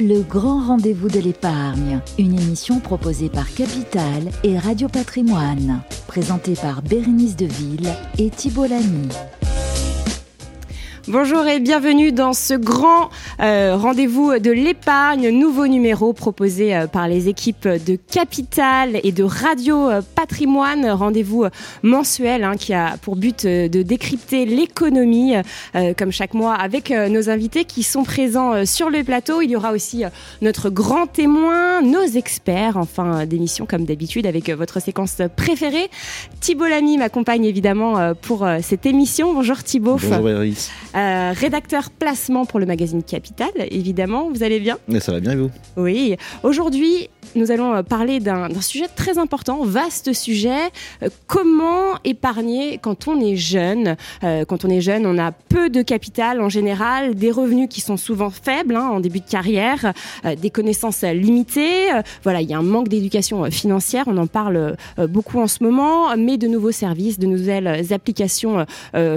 Le grand rendez-vous de l'épargne, une émission proposée par Capital et Radio Patrimoine, présentée par Bérénice Deville et Thibault Lamy. Bonjour et bienvenue dans ce grand euh, rendez-vous de l'épargne, nouveau numéro proposé euh, par les équipes de Capital et de Radio euh, Patrimoine, rendez-vous mensuel hein, qui a pour but de décrypter l'économie, comme chaque mois, avec nos invités qui sont présents sur le plateau. Il y aura aussi notre grand témoin, nos experts, enfin d'émission comme d'habitude avec votre séquence préférée. Thibault Lamy m'accompagne évidemment pour cette émission. Bonjour Thibault. Bonjour Iris. Euh, rédacteur placement pour le magazine Capital, évidemment. Vous allez bien? Mais Ça va bien et vous? Oui. Aujourd'hui, nous allons euh, parler d'un sujet très important, vaste sujet. Euh, comment épargner quand on est jeune? Quand on est jeune, on a peu de capital en général, des revenus qui sont souvent faibles hein, en début de carrière, des connaissances limitées. voilà, il y a un manque d'éducation financière. On en parle beaucoup en ce moment, mais de nouveaux services, de nouvelles applications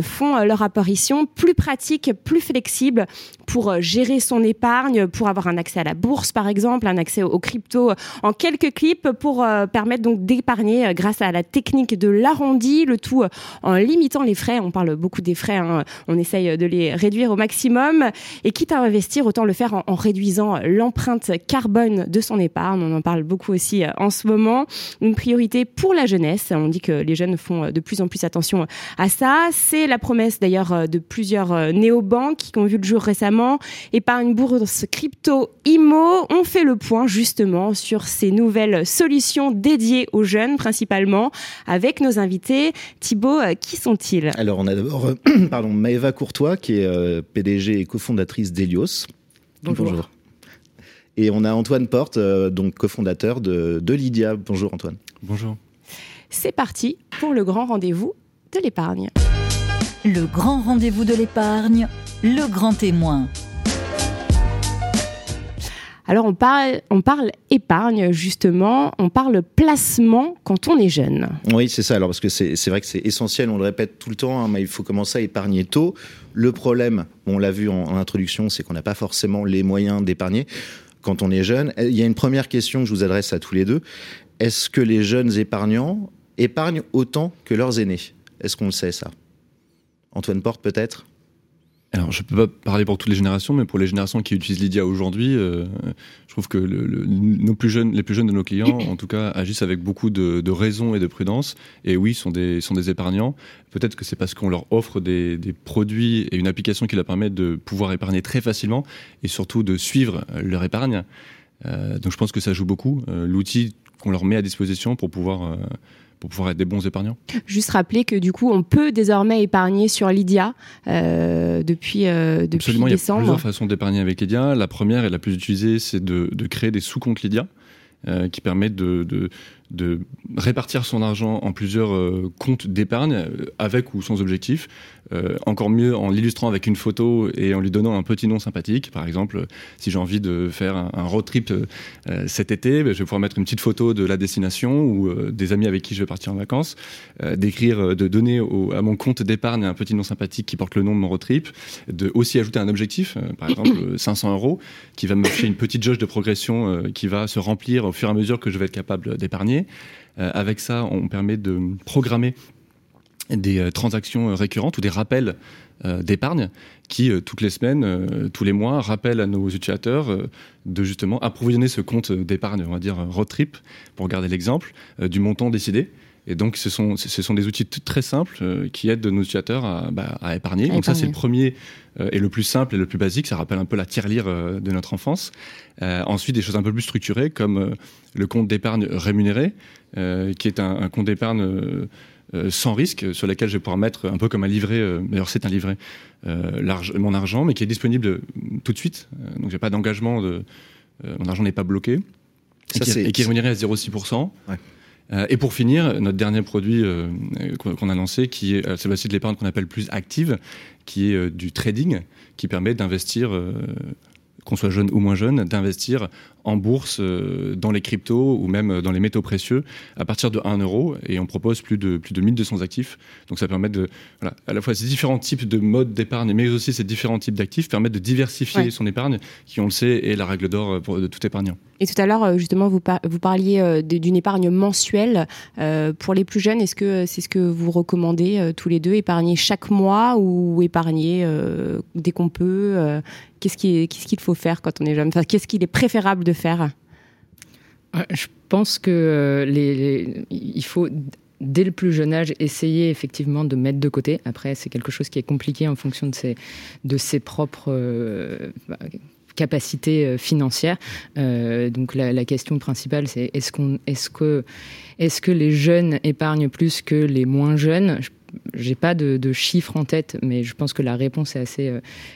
font leur apparition. Plus pratique, plus flexible pour euh, gérer son épargne, pour avoir un accès à la bourse par exemple, un accès aux crypto en quelques clips pour euh, permettre donc d'épargner euh, grâce à la technique de l'arrondi, le tout en limitant les frais. On parle beaucoup des frais, hein. on essaye de les réduire au maximum et quitte à investir, autant le faire en, réduisant l'empreinte carbone de son épargne. On en parle beaucoup aussi en ce moment. Une priorité pour la jeunesse. On dit que les jeunes font de plus en plus attention à ça. C'est la promesse d'ailleurs de plusieurs euh, néobanques qui ont vu le jour récemment et par une bourse crypto IMO. On fait le point justement sur ces nouvelles solutions dédiées aux jeunes principalement avec nos invités. Thibaut, euh, qui sont-ils? Alors on a d'abord euh, pardon, Maëva Courtois qui est PDG et cofondatrice d'Elios. Bonjour. Et on a Antoine Porte, donc cofondateur de, de Lydia. Bonjour Antoine. Bonjour. C'est parti pour le grand rendez-vous de l'épargne. Le grand rendez-vous de l'épargne, le grand témoin. Alors on parle, épargne justement, on parle placement quand on est jeune. Oui, c'est ça. Alors parce que c'est vrai que c'est essentiel, on le répète tout le temps, hein, mais il faut commencer à épargner tôt. Le problème, on l'a vu en, en introduction, c'est qu'on n'a pas forcément les moyens d'épargner quand on est jeune. Il y a une première question que je vous adresse à tous les deux. Est-ce que les jeunes épargnants épargnent autant que leurs aînés? Est-ce qu'on le sait ça? Antoine Porte peut-être? Je ne peux pas parler pour toutes les générations, mais pour les générations qui utilisent Lydia aujourd'hui, euh, je trouve que nos plus jeunes, les plus jeunes de nos clients, en tout cas, agissent avec beaucoup de, raison et de prudence. Et oui, sont des, sont des épargnants. Peut-être que c'est parce qu'on leur offre des, produits et une application qui leur permet de pouvoir épargner très facilement et surtout de suivre leur épargne. Euh, donc, je pense que ça joue beaucoup. Euh, l'outil qu'on leur met à disposition pour pouvoir pour pouvoir être des bons épargnants. Juste rappeler que du coup, on peut désormais épargner sur Lydia euh, depuis, euh, depuis Absolument, décembre. Il y a plusieurs façons d'épargner avec Lydia. La première et la plus utilisée, c'est de, de créer des sous-comptes Lydia. Euh, qui permettent de, de, de, répartir son argent en plusieurs euh, comptes d'épargne, euh, avec ou sans objectif. Euh, encore mieux en l'illustrant avec une photo et en lui donnant un petit nom sympathique. Par exemple, si j'ai envie de faire un, road trip cet été, ben, je vais pouvoir mettre une petite photo de la destination ou des amis avec qui je vais partir en vacances, d'écrire, de donner à mon compte d'épargne un petit nom sympathique qui porte le nom de mon road trip, de aussi ajouter un objectif, par exemple 500 euros, qui va me faire une petite jauge de progression qui va se remplir au fur et à mesure que je vais être capable d'épargner. Euh, avec ça, on permet de programmer des euh, transactions euh, récurrentes ou des rappels d'épargne qui, toutes les semaines, tous les mois, rappellent à nos utilisateurs de justement approvisionner ce compte d'épargne, on va dire road trip, pour garder l'exemple, du montant décidé. Et donc, ce sont, ce sont des outils très simples qui aident nos utilisateurs à, bah, épargner. donc, ça, c'est le premier et le plus simple et le plus basique. Ça rappelle un peu la tirelire de notre enfance. ensuite, des choses un peu plus structurées, comme le compte d'épargne rémunéré, euh, qui est un, compte d'épargne euh, euh, sans risque, sur lequel je vais pouvoir mettre un peu comme un livret, d'ailleurs c'est un livret, mon argent, mais qui est disponible tout de suite. donc j'ai pas d'engagement, de, mon argent n'est pas bloqué. Ça, et, qui, est rémunéré à 0,6%. Et pour finir, notre dernier produit qu'on a lancé, qui est c'est de l'épargne qu'on appelle plus active, qui est du trading, qui permet d'investir qu'on soit jeune ou moins jeune, d'investir en bourse, dans les cryptos ou même dans les métaux précieux à partir de 1 euro. Et on propose plus de, plus de 1200 actifs. Donc ça permet de, voilà, à la fois ces différents types de modes d'épargne, mais aussi ces différents types d'actifs permettent de diversifier son épargne, qui on le sait est la règle d'or de tout épargnant. Et tout à l'heure, justement, vous, vous parliez d'une épargne mensuelle. pour les plus jeunes, est-ce que c'est ce que vous recommandez tous les deux, épargner chaque mois ou épargner dès qu'on peut Qu'est-ce qu'il faut faire quand on est jeune? Enfin, Qu'est-ce qu'il est préférable de faire Je pense que euh, il faut dès le plus jeune âge, essayer effectivement de mettre de côté. Après, c'est quelque chose qui est compliqué en fonction de ses, propres euh, bah, capacités euh, financières. donc la, question principale, c'est est-ce que les jeunes épargnent plus que les moins jeunes? J'ai pas de, chiffres en tête, mais je pense que la réponse est assez,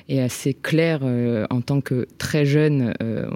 euh, claire euh, en tant que très jeune. Euh,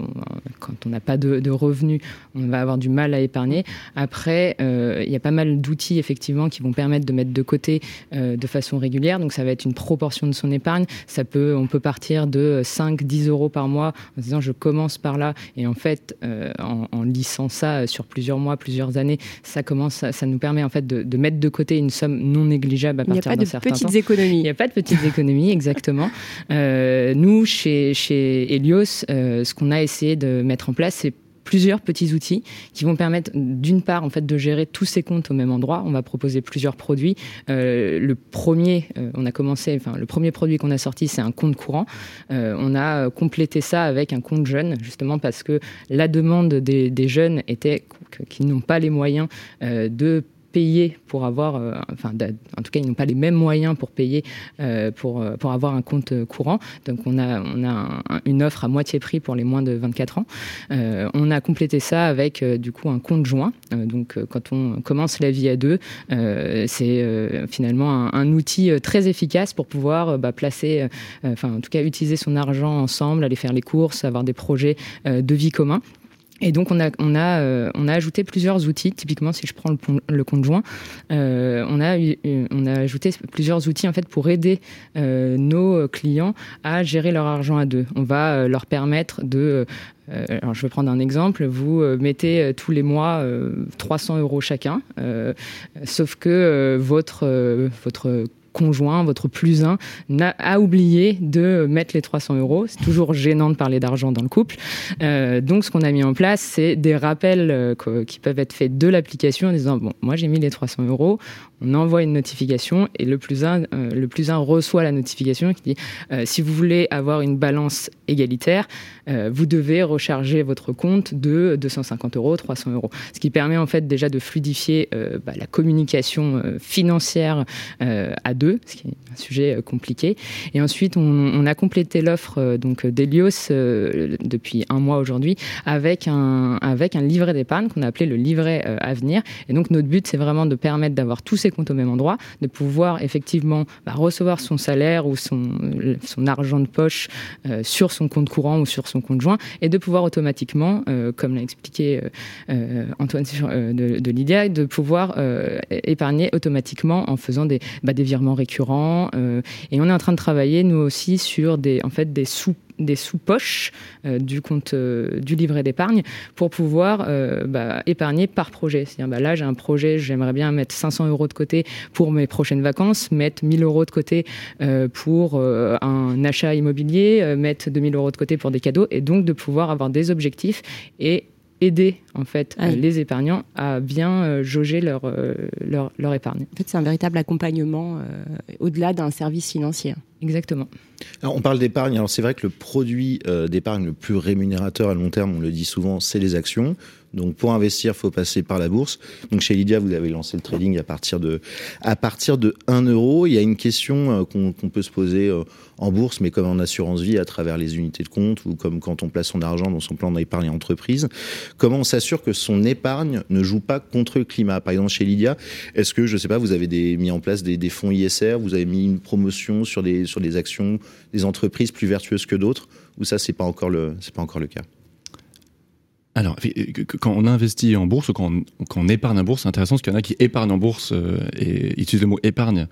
quand on n'a pas de, revenus, on va avoir du mal à épargner. Après, il y a pas mal d'outils effectivement qui vont permettre de mettre de côté de façon régulière. Donc ça va être une proportion de son épargne. Ça peut, on peut partir de 5-10 euros par mois en disant je commence par là. Et en fait, en, en, lissant ça sur plusieurs mois, plusieurs années, ça commence, nous permet en fait de, de mettre de côté une somme non négligeable il n'y a pas de petites économies. Il n'y a pas de petites économies, exactement. Euh, nous, chez, chez Helios, euh, ce qu'on a essayé de mettre en place, c'est plusieurs petits outils qui vont permettre d'une part en fait de gérer tous ces comptes au même endroit. On va proposer plusieurs produits. Euh, le premier, on a commencé, enfin le premier produit qu'on a sorti, c'est un compte courant. on a complété ça avec un compte jeune, justement parce que la demande des, des jeunes était qu'ils n'ont pas les moyens de payer pour avoir, euh, enfin, en tout cas, ils n'ont pas les mêmes moyens pour payer euh, pour, euh, pour avoir un compte courant. Donc, on a, on a une offre à moitié prix pour les moins de 24 ans. on a complété ça avec, du coup, un compte joint. donc, quand on commence la vie à deux, c'est finalement un, outil très efficace pour pouvoir bah, placer, enfin, en tout cas, utiliser son argent ensemble, aller faire les courses, avoir des projets de vie commun. Et donc on a on a euh, on a ajouté plusieurs outils. Typiquement, si je prends le, le compte joint, euh, on a on a ajouté plusieurs outils en fait pour aider euh, nos clients à gérer leur argent à deux. On va euh, leur permettre de alors je vais prendre un exemple. Vous mettez tous les mois 300 euros chacun, sauf que votre votre conjoint, votre plus un, a, oublié de mettre les 300 euros. C'est toujours gênant de parler d'argent dans le couple. Euh, donc, ce qu'on a mis en place, c'est des rappels euh, qui peuvent être faits de l'application en disant bon, moi j'ai mis les 300 euros. On envoie une notification et le plus un, euh, le plus un reçoit la notification qui dit si vous voulez avoir une balance égalitaire, vous devez recharger votre compte de 250 euros, 300 euros. Ce qui permet en fait déjà de fluidifier bah, la communication financière à deux ce qui est un sujet euh, compliqué. Et ensuite, on, a complété l'offre euh, donc d'Elios euh, depuis un mois aujourd'hui avec un, avec un livret d'épargne qu'on a appelé le livret Avenir. Et donc, notre but, c'est vraiment de permettre d'avoir tous ces comptes au même endroit, de pouvoir effectivement bah, recevoir son salaire ou son, son argent de poche sur son compte courant ou sur son compte joint et de pouvoir automatiquement, comme l'a expliqué Antoine de, de Lydia, de pouvoir épargner automatiquement en faisant des, bah, des virements récurrents. Euh, et on est en train de travailler, nous aussi, sur des, en fait, des sous des sous-poches euh, du compte euh, du livret d'épargne pour pouvoir bah, épargner par projet. C'est-à-dire, bah, là, j'ai un projet, j'aimerais bien mettre 500 euros de côté pour mes prochaines vacances, mettre 1000 euros de côté pour un achat immobilier, mettre 2000 euros de côté pour des cadeaux, et donc de pouvoir avoir des objectifs et aider en fait ah les épargnants à bien euh, jauger leur, euh, leur, leur, épargne. En fait, c'est un véritable accompagnement euh, au-delà d'un service financier. Exactement. Alors, on parle d'épargne. Alors c'est vrai que le produit d'épargne le plus rémunérateur à long terme, on le dit souvent, c'est les actions. Donc pour investir, il faut passer par la bourse. Donc chez Lydia, vous avez lancé le trading à partir de à partir de 1 euro. Il y a une question qu'on peut se poser en bourse, mais comme en assurance vie à travers les unités de compte ou comme quand on place son argent dans son plan d'épargne entreprise. Comment on s'assure que son épargne ne joue pas contre le climat? Par exemple, chez Lydia, est-ce que, je sais pas, vous avez mis en place des, fonds ISR, vous avez mis une promotion sur des, sur des actions des entreprises plus vertueuses que d'autres Ou ça, pas encore le, c'est pas encore le cas? Alors, quand on investit en bourse ou quand on, quand on épargne en bourse, c'est intéressant parce qu'il y en a qui épargnent en bourse euh, et utilisent le mot épargne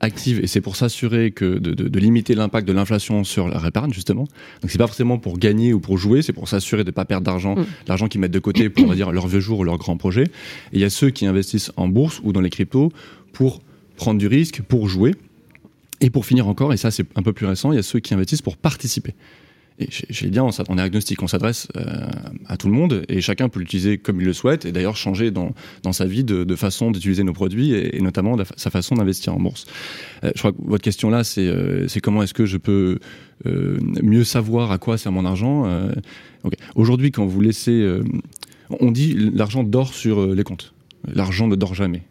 active et c'est pour s'assurer que de, de, de limiter l'impact de l'inflation sur leur épargne justement. Donc c'est pas forcément pour gagner ou pour jouer, c'est pour s'assurer de ne pas perdre d'argent, Mm. l'argent qu'ils mettent de côté pour on va dire leur vieux jour ou leur grand projet. Et il y a ceux qui investissent en bourse ou dans les cryptos pour prendre du risque, pour jouer. Et pour finir encore, et ça c'est un peu plus récent, il y a ceux qui investissent pour participer. Et chez, Lydia, on, on est agnostique, on s'adresse euh, à tout le monde et chacun peut l'utiliser comme il le souhaite et d'ailleurs changer dans, dans sa vie de, de façon d'utiliser nos produits et, et notamment fa- sa façon d'investir en bourse. Euh, je crois que votre question là, c'est euh, c'est comment est-ce que je peux mieux savoir à quoi sert mon argent. Aujourd'hui, quand vous laissez, on dit l'argent dort sur les comptes. L'argent ne dort jamais.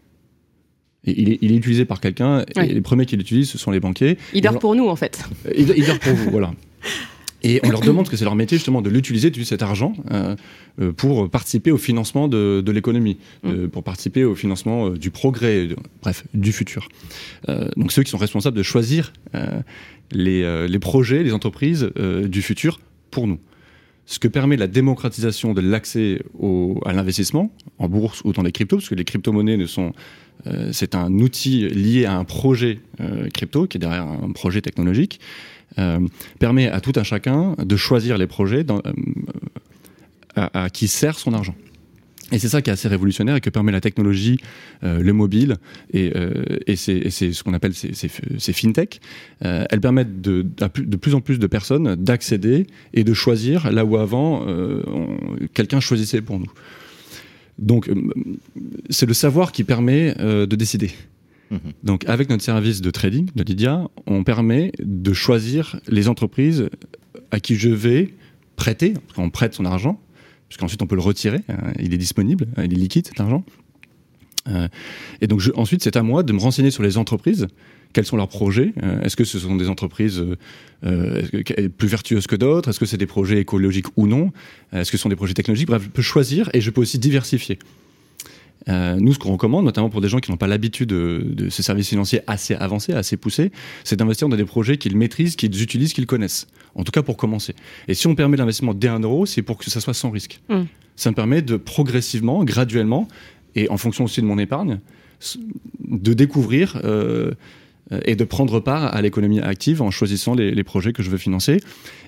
Et il, est, il est utilisé par quelqu'un Ouais. et les premiers qui l'utilisent, ce sont les banquiers. Il dort pour nous, en fait. Il, il dort pour vous, voilà. Et on leur demande, parce que c'est leur métier justement, de l'utiliser, d'utiliser cet argent euh, euh, pour participer au financement de, de l'économie, euh, pour participer au financement euh, du progrès, de- bref, du futur. Euh, donc ceux qui sont responsables de choisir euh, les, euh, les projets, les entreprises euh, du futur pour nous. Ce que permet la démocratisation de l'accès à l'investissement en bourse ou dans les cryptos, parce que les crypto-monnaies ne sont euh, c'est un outil lié à un projet euh, crypto qui est derrière un projet technologique, permet à tout un chacun de choisir les projets euh, à, qui sert son argent. Et c'est ça qui est assez révolutionnaire et que permet la technologie, euh, le mobile et, euh, c'est ce qu'on appelle ces, ces, ces fintech. Euh, elles permettent de, de plus en plus de personnes d'accéder et de choisir là où avant euh, quelqu'un choisissait pour nous. Donc euh, c'est le savoir qui permet euh, de décider. Mhm. Donc avec notre service de trading de Lydia, on permet de choisir les entreprises à qui je vais prêter, qu'on prête son argent, puisqu'ensuite on peut le retirer, euh, il est disponible, euh, il est liquide cet argent. Euh, et donc ensuite c'est à moi de me renseigner sur les entreprises, quels sont leurs projets, euh, est-ce que ce sont des entreprises euh, plus vertueuses que d'autres, est-ce que c'est des projets écologiques ou non, est-ce que ce sont des projets technologiques, bref je peux choisir et je peux aussi diversifier. Euh, nous, ce qu'on recommande, notamment pour des gens qui n'ont pas l'habitude de, de ces services financiers assez avancés, assez poussés, c'est d'investir dans des projets qu'ils maîtrisent, qu'ils utilisent, qu'ils connaissent. En tout cas, pour commencer. Et si on permet l'investissement dès 1 euro, c'est pour que ça soit sans risque. Mm. Ça me permet de progressivement, graduellement, et en fonction aussi de mon épargne, de découvrir euh, et de prendre part à l'économie active en choisissant les, projets que je veux financer.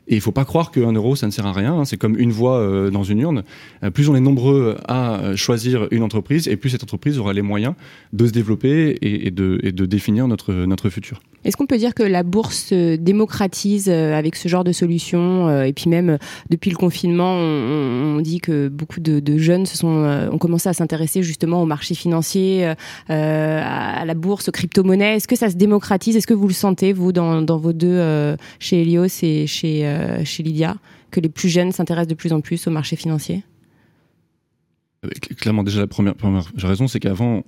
Et il faut pas croire qu'un euro, ça ne sert à rien. hein. C'est comme une voix euh, dans une urne. Euh, plus on est nombreux à euh, choisir une entreprise, et plus cette entreprise aura les moyens de se développer et, et de, et de définir notre, notre futur. Est-ce qu'on peut dire que la bourse se démocratise euh, avec ce genre de solutions euh, Et puis même euh, depuis le confinement, on, dit que beaucoup de, jeunes se sont, ont commencé à s'intéresser justement au marché financier, à, la bourse, aux crypto-monnaies. Est-ce que ça se démocratise? Est-ce que vous le sentez, vous, dans, vos deux, chez Helios et chez, chez Lydia, que les plus jeunes s'intéressent de plus en plus au marché financier cl- Clairement, déjà, la première, première raison, c'est qu'avant,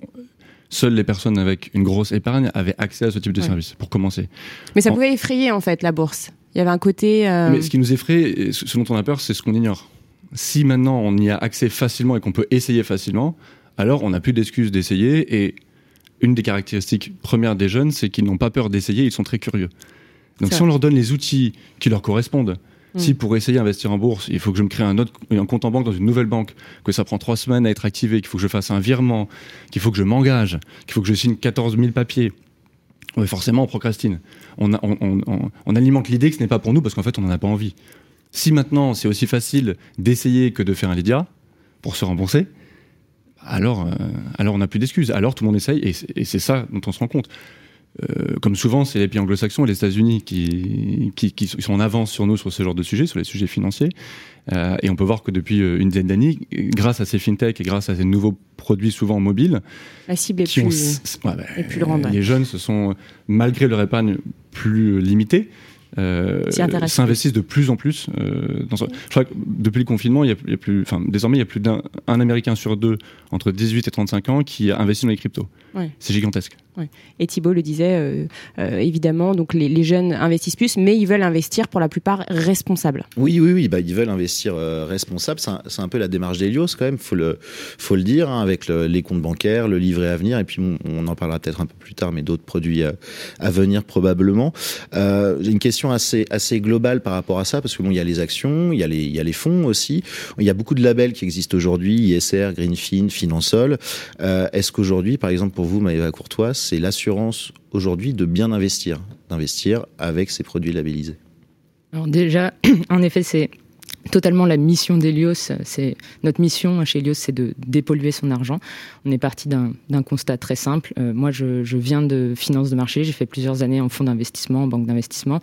seules les personnes avec une grosse épargne avaient accès à ce type de Ouais. service, pour commencer. Mais ça En- pouvait effrayer en fait la bourse. Il y avait un côté. euh, Mais ce qui nous effraie, ce ce dont on a peur, c'est ce qu'on ignore. Si maintenant on y a accès facilement et qu'on peut essayer facilement, alors on n'a plus d'excuses d'essayer. Et une des caractéristiques premières des jeunes, c'est qu'ils n'ont pas peur d'essayer, ils sont très curieux. Donc si on leur donne les outils qui leur correspondent, Mm. si pour essayer d'investir en bourse, il faut que je me crée un, compte en banque dans une nouvelle banque, que ça prend trois semaines à être activé, qu'il faut que je fasse un virement, qu'il faut que je m'engage, qu'il faut que je signe 14 000 papiers, forcément on procrastine. On, alimente l'idée que ce n'est pas pour nous parce qu'en fait on n'en a pas envie. Si maintenant c'est aussi facile d'essayer que de faire un Lydia pour se rembourser, alors, euh, alors on n'a plus d'excuses. Alors tout le monde essaye et c'est ça dont on se rend compte. Euh, comme souvent, c'est les pays anglo-saxons et les États-Unis qui, qui, qui sont en avance sur nous sur ce genre de sujet, sur les sujets financiers. Euh, et on peut voir que depuis euh, une dizaine d'années, grâce à ces fintechs et grâce à ces nouveaux produits souvent mobiles, la cible est qui ont plus. s- ouais, bah, est plus grande, ouais. Les jeunes se sont, malgré leur épargne plus limitée, euh, s'investissent de plus en plus. euh, dans ce- Je crois que depuis le confinement, il y a, il y a plus, enfin, désormais, il y a plus d'un un Américain sur deux entre 18 et 35 ans qui a investi dans les cryptos. Ouais. C'est gigantesque. Et Thibault le disait, euh, euh, évidemment, donc les, jeunes investissent plus, mais ils veulent investir pour la plupart responsables. Oui, oui, oui, bah, ils veulent investir euh, responsable. C'est un, peu la démarche d'Elios quand même, faut le, faut le dire, hein, avec le- les comptes bancaires, le livret à venir, et puis on, en parlera peut-être un peu plus tard, mais d'autres produits euh, à venir probablement. J'ai une question assez, globale par rapport à ça, parce que bon, il y a les actions, il y a les, il y a les fonds aussi. Il y a beaucoup de labels qui existent aujourd'hui, ISR, Greenfin, Finansol. Est-ce qu'aujourd'hui, par exemple, pour vous, Maëva Courtois, c'est l'assurance aujourd'hui de bien investir, d'investir avec ces produits labellisés. Alors déjà, en effet, c'est totalement la mission d'Elios. C'est notre mission chez Helios, c'est de dépolluer son argent. On est parti d'un constat très simple. Euh, moi, je, viens de finance de marché. J'ai fait plusieurs années en fonds d'investissement, en banque d'investissement.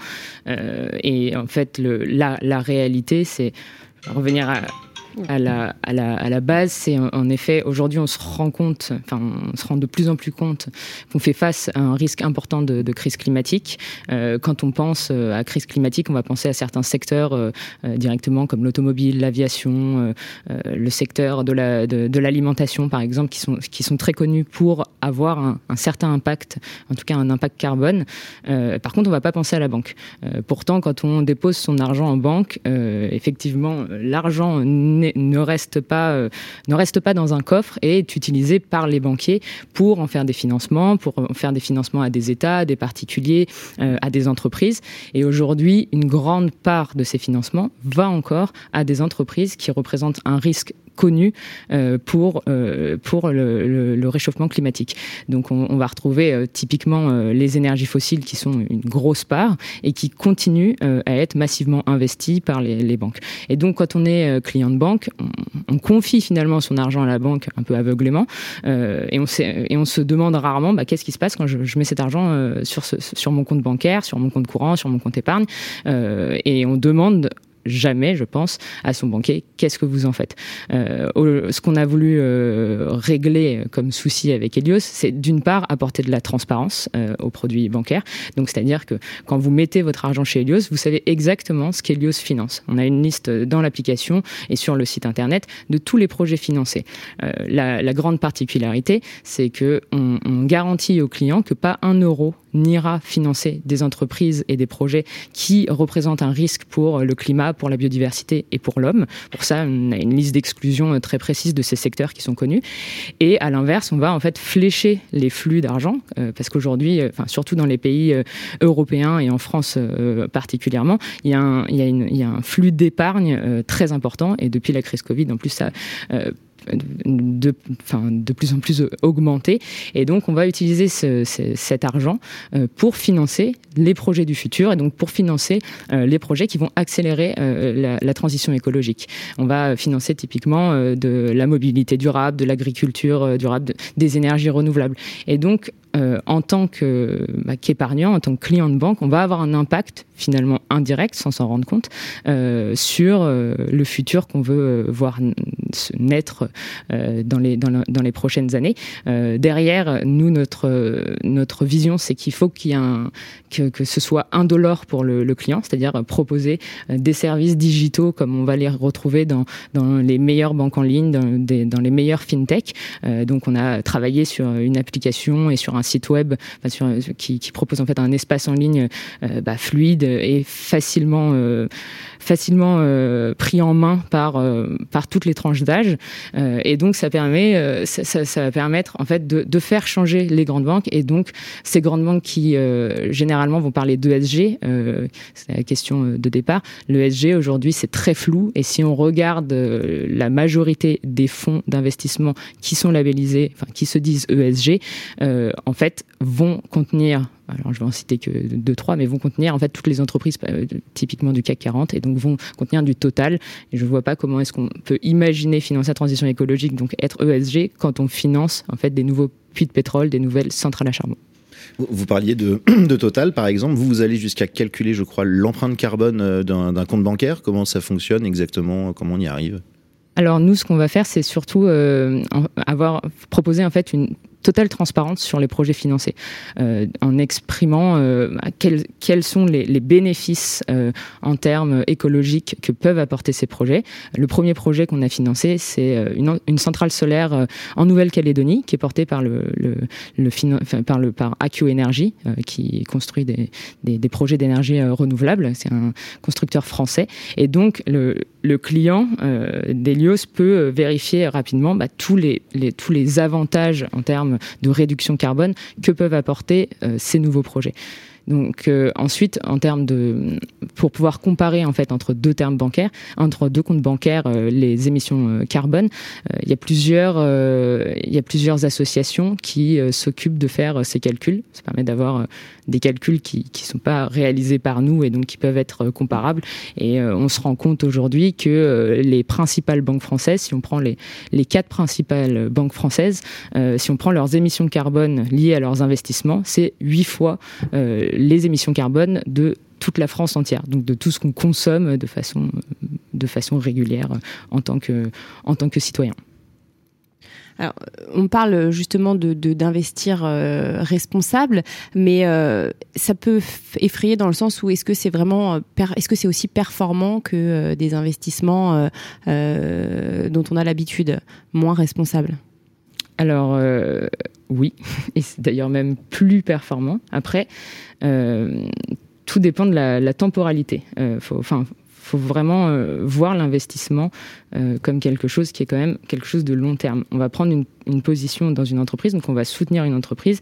Euh, et en fait, la réalité, c'est revenir à à la, base, c'est en, effet, aujourd'hui, on se rend compte, enfin, on se rend de plus en plus compte qu'on fait face à un risque important de, crise climatique. Euh, quand on pense euh, à crise climatique, on va penser à certains secteurs euh, directement, comme l'automobile, l'aviation, le secteur de l'alimentation, par exemple, qui sont, qui sont très connus pour avoir un, un, certain impact, en tout cas un impact carbone. par contre, on ne va pas penser à la banque. pourtant, quand on dépose son argent en banque, effectivement, l'argent ne reste pas euh, ne reste pas dans un coffre et est utilisé par les banquiers pour en faire des financements, pour en faire des financements à des États, à des particuliers, euh, à des entreprises. Et aujourd'hui, une grande part de ces financements va encore à des entreprises qui représentent un risque connu euh, pour, euh, pour le, réchauffement climatique. Donc on, va retrouver euh, typiquement les énergies fossiles qui sont une grosse part et qui continuent à être massivement investies par les, banques. Et donc quand on est client de banque, on, on, confie finalement son argent à la banque un peu aveuglément et, on se demande rarement bah, qu'est-ce qui se passe quand je, mets cet argent sur mon compte bancaire, sur mon compte courant, sur mon compte épargne et on demande jamais, je pense, à son banquier qu'est-ce que vous en faites. Euh, ce qu'on a voulu euh, régler comme souci avec Helios, c'est d'une part apporter de la transparence euh, aux produits bancaires. Donc, c'est-à-dire que quand vous mettez votre argent chez Helios, vous savez exactement ce qu'Helios finance. On a une liste dans l'application et sur le site internet de tous les projets financés. La, grande particularité, c'est que on, on garantit aux clients que pas un euro n'ira financer des entreprises et des projets qui représentent un risque pour le climat, pour la biodiversité et pour l'homme. Pour ça, on a une liste d'exclusion très précise de ces secteurs qui sont connus. Et à l'inverse, on va en fait flécher les flux d'argent, euh, parce qu'aujourd'hui, euh, enfin, surtout dans les pays euh, européens et en France euh, particulièrement, il y, a un, il, y a un flux d'épargne euh, très important. Et depuis la crise Covid, en plus, ça de, enfin, de plus en plus augmenté. Et donc, on va utiliser ce, ce, cet argent euh, pour financer les projets du futur et donc pour financer euh, les projets qui vont accélérer euh, la, transition écologique. On va financer typiquement de la mobilité durable, de l'agriculture durable, de, des énergies renouvelables. Et donc, euh, en tant bah, qu'épargnant, en tant que client de banque, on va avoir un impact finalement indirect, sans s'en rendre compte, euh, sur euh, le futur qu'on veut voir naître euh, dans, les, dans, les prochaines années. Derrière, nous, notre, notre vision, c'est qu'il faut qu'il y ait un, que, que ce soit indolore pour le, le client, c'est-à-dire proposer des services digitaux comme on va les retrouver dans, dans les meilleures banques en ligne, dans, des, dans les meilleures fintech. donc, on a travaillé sur une application et sur un site web sur, qui, propose en fait un espace en ligne euh, bah, fluide et facilement euh, facilement euh, pris en main par par toutes les tranches d'âge. Et donc ça permet ça, va permettre en fait de, de, faire changer les grandes banques. Et donc ces grandes banques qui généralement vont parler d'ESG c'est la question de départ. l'ESG aujourd'hui c'est très flou. Et si on regarde la majorité des fonds d'investissement qui sont labellisés qui se disent ESG euh, en fait, vont contenir alors je vais en citer que deux trois mais vont contenir en fait toutes les entreprises euh, typiquement du CAC 40 et donc vont contenir du total et je vois pas comment est-ce qu'on peut imaginer financer la transition écologique donc être ESG quand on finance en fait des nouveaux puits de pétrole des nouvelles centrales à charbon vous parliez de, de Total, par exemple. Vous, vous allez jusqu'à calculer, je crois, l'empreinte carbone euh, d'un compte bancaire. Comment ça fonctionne exactement? Comment on y arrive? Alors nous, ce qu'on va faire, c'est surtout euh, avoir proposé en fait une totale transparence sur les projets financés, euh, en exprimant euh, quels, sont les, bénéfices euh, en termes écologiques que peuvent apporter ces projets. Le premier projet qu'on a financé, c'est une, centrale solaire en Nouvelle-Calédonie, qui est portée par le, par le Energy, qui construit des, projets d'énergie renouvelable. C'est un constructeur français, et donc le client d'Elios peut vérifier rapidement bah, tous les, les tous les avantages en termes de réduction carbone que peuvent apporter euh, ces nouveaux projets. Donc ensuite, en termes de, pour pouvoir comparer en fait entre deux termes bancaires, entre deux comptes bancaires, les émissions carbone, il y a plusieurs, il y a plusieurs associations qui s'occupent de faire ces calculs. Ça permet d'avoir des calculs qui ne sont pas réalisés par nous et donc qui peuvent être comparables. Et on se rend compte aujourd'hui que les principales banques françaises, si on prend les, les quatre principales banques françaises, si on prend leurs émissions de carbone liées à leurs investissements, c'est huit fois euh, les émissions carbone de toute la France entière, donc de tout ce qu'on consomme de façon, de façon régulière en tant que, en tant que citoyen. Alors, on parle justement de d'investir euh, responsable, mais euh, ça peut effrayer dans le sens où est-ce que c'est vraiment, est-ce que c'est aussi performant que des investissements dont on a l'habitude, moins responsables? Alors euh, oui, et c'est d'ailleurs même plus performant. Après, euh, tout dépend de la, temporalité. Euh, enfin, faut vraiment voir l'investissement comme quelque chose qui est quand même quelque chose de long terme. On va prendre une position dans une entreprise, donc on va soutenir une entreprise.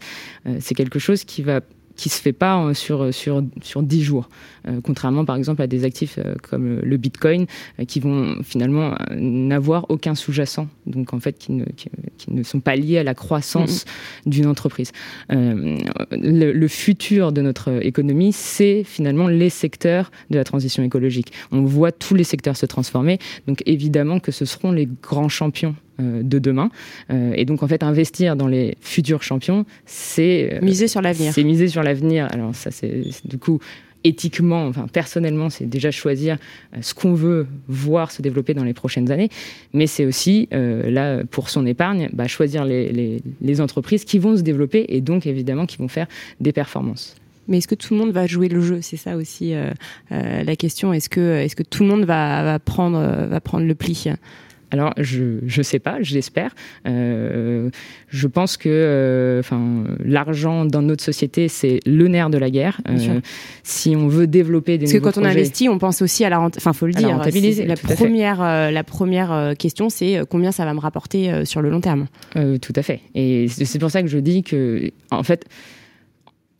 c'est quelque chose qui va qui se fait pas euh, sur euh, sur sur 10 jours, euh, contrairement par exemple à des actifs comme le Bitcoin qui vont finalement n'avoir aucun sous-jacent, donc en fait qui ne qui, ne sont pas liés à la croissance d'une entreprise. Le, le, futur de notre économie, c'est finalement les secteurs de la transition écologique. On voit tous les secteurs se transformer, donc évidemment que ce seront les grands champions de demain. Euh, et donc, en fait, investir dans les futurs champions, c'est... Euh, miser sur l'avenir. C'est miser sur l'avenir. Alors, ça, c'est du coup éthiquement, enfin personnellement, c'est déjà choisir ce qu'on veut voir se développer dans les prochaines années, mais c'est aussi là pour son épargne, bah, choisir les, les, entreprises qui vont se développer et donc évidemment qui vont faire des performances. Mais est-ce que tout le monde va jouer le jeu? C'est ça aussi la question. Est-ce que, est-ce que tout le monde va, va prendre, va prendre le pli? Alors, je ne sais pas, je l'espère. Euh, je pense que euh, l'argent dans notre société, c'est le nerf de la guerre. Euh, si on veut développer des Parce que quand on investit, on pense aussi à la rentabilité. Enfin, faut le dire. La, la première, la première question, c'est combien ça va me rapporter sur le long terme? tout à fait. Et c'est pour ça que je dis que, en fait,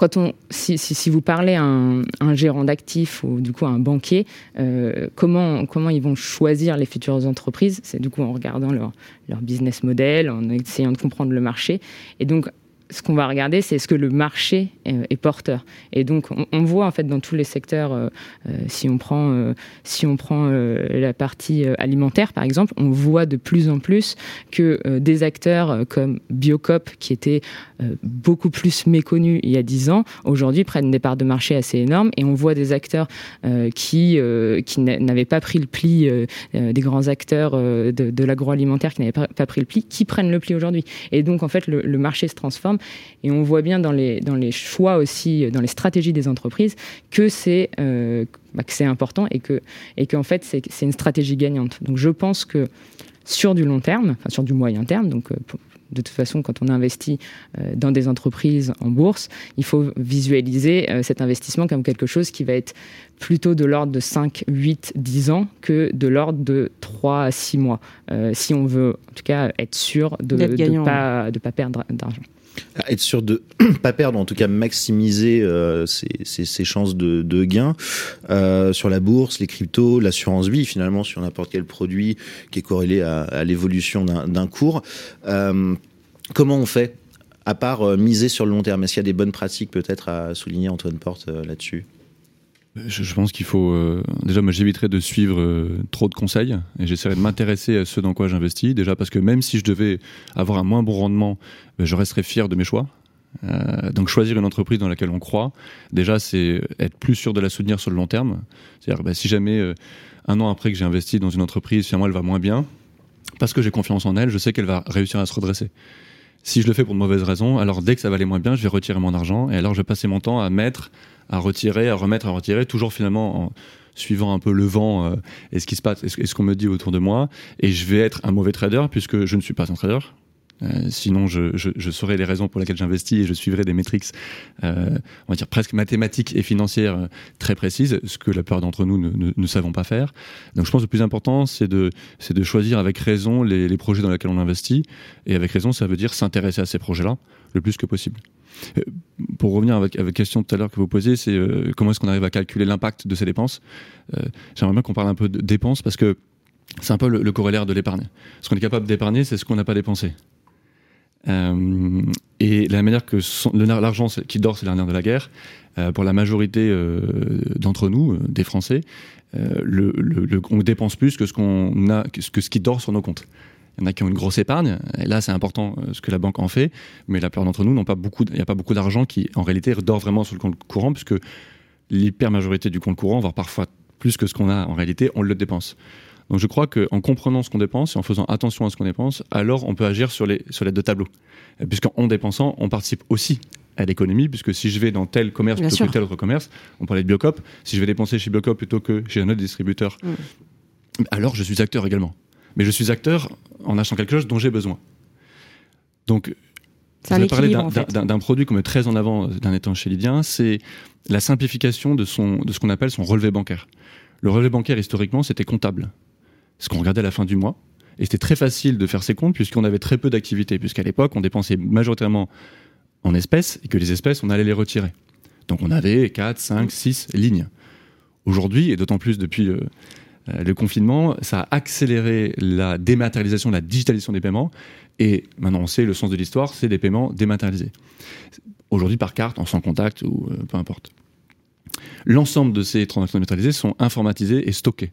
quand on, si, vous parlez à un, gérant d'actifs ou du coup à un banquier, euh, comment, comment ils vont choisir les futures entreprises? C'est du coup en regardant leur, leur business model, en essayant de comprendre le marché. Et donc, ce qu'on va regarder, c'est est-ce que le marché est, porteur. Et donc, on, voit en fait dans tous les secteurs, euh, euh, si on prend, euh, si on prend la partie alimentaire par exemple, on voit de plus en plus que des acteurs comme Biocop, qui étaient beaucoup plus méconnus il y a dix ans, aujourd'hui prennent des parts de marché assez énormes. Et on voit des acteurs qui, qui n'avaient pas pris le pli, des grands acteurs de l'agroalimentaire qui n'avaient pas, pris le pli, qui prennent le pli aujourd'hui. Et donc, en fait, le marché se transforme. Et on voit bien dans les, dans les choix aussi, dans les stratégies des entreprises, que c'est euh, bah, c'est important et que et qu'en fait c'est une stratégie gagnante. Donc je pense que sur du long terme, enfin sur du moyen terme, donc euh, de toute façon, quand on investit euh, dans des entreprises en bourse, il faut visualiser cet investissement comme quelque chose qui va être plutôt de l'ordre de 5, 8, 10 ans que de l'ordre de 3 à 6 mois, si on veut en tout cas être sûr de ne pas, de pas perdre d'argent. Être sûr de pas perdre, en tout cas maximiser euh, ses, chances de, de gain euh, sur la bourse, les cryptos, l'assurance vie, finalement sur n'importe quel produit qui est corrélé à, l'évolution d'un cours. Euh, comment on fait à part miser sur le long terme? Est-ce qu'il y a des bonnes pratiques peut-être à souligner, Antoine Porte, là-dessus? Je, pense qu'il faut. Euh, déjà, moi, j'éviterais de suivre euh, trop de conseils et j'essaierai de m'intéresser à ce dans quoi j'investis. Déjà, parce que même si je devais avoir un moins bon rendement, ben, je resterais fier de mes choix. Euh, donc, choisir une entreprise dans laquelle on croit, déjà, c'est être plus sûr de la soutenir sur le long terme. C'est-à-dire, ben, si jamais un an après que j'ai investi dans une entreprise, finalement, elle va moins bien, parce que j'ai confiance en elle, je sais qu'elle va réussir à se redresser. Si je le fais pour de mauvaises raisons, alors dès que ça va moins bien, je vais retirer mon argent et alors je vais passer mon temps à mettre à retirer, à remettre, à retirer, toujours finalement en suivant un peu le vent euh, et ce qui se passe, et ce, qu'on me dit autour de moi. Et je vais être un mauvais trader puisque je ne suis pas un trader. Euh, sinon, je, je, je, saurais les raisons pour lesquelles j'investis et je suivrai des métriques, euh, on va dire presque mathématiques et financières euh, très précises, ce que la plupart d'entre nous ne, ne, ne, savons pas faire. Donc, je pense que le plus important, c'est de, c'est de choisir avec raison les, les projets dans lesquels on investit. Et avec raison, ça veut dire s'intéresser à ces projets-là le plus que possible. pour revenir avec, avec la question tout à l'heure que vous posiez, c'est comment est-ce qu'on arrive à calculer l'impact de ces dépenses? J'aimerais bien qu'on parle un peu de dépenses parce que c'est un peu le, corollaire de l'épargne. Ce qu'on est capable d'épargner, c'est ce qu'on n'a pas dépensé. Euh, et la manière que l'argent qui dort, c'est l'avenir de la guerre. Euh, pour la majorité euh, d'entre nous, des Français, on dépense plus que ce qu'on a, que ce qui dort sur nos comptes. Il y en a qui ont une grosse épargne, et là c'est important ce que la banque en fait, mais la plupart d'entre nous n'ont pas beaucoup, il n'y a pas beaucoup d'argent qui en réalité dort vraiment sur le compte courant, puisque l'hyper majorité du compte courant, voire parfois plus que ce qu'on a en réalité, on le dépense. Donc je crois qu'en comprenant ce qu'on dépense et en faisant attention à ce qu'on dépense, alors on peut agir sur les sur les deux tableaux. Puisqu'en dépensant, on participe aussi à l'économie, puisque si je vais dans tel commerce plutôt que tel autre commerce, on parlait de Biocop, si je vais dépenser chez Biocop plutôt que chez un autre distributeur, mm. alors je suis acteur également. Mais je suis acteur en achetant quelque chose dont j'ai besoin. Donc, je vais parler d'un produit qu'on met très en avant d'un étant chez Lydien, c'est la simplification de, son, de ce qu'on appelle son relevé bancaire. Le relevé bancaire, historiquement, c'était comptable ce qu'on regardait à la fin du mois. Et c'était très facile de faire ses comptes puisqu'on avait très peu d'activités, puisqu'à l'époque, on dépensait majoritairement en espèces et que les espèces, on allait les retirer. Donc on avait 4, 5, 6 lignes. Aujourd'hui, et d'autant plus depuis le, euh, le, confinement, ça a accéléré la dématérialisation, la digitalisation des paiements. Et maintenant, on sait le sens de l'histoire, c'est des paiements dématérialisés. Aujourd'hui, par carte, en sans contact ou euh, peu importe. L'ensemble de ces transactions dématérialisées sont informatisées et stockées.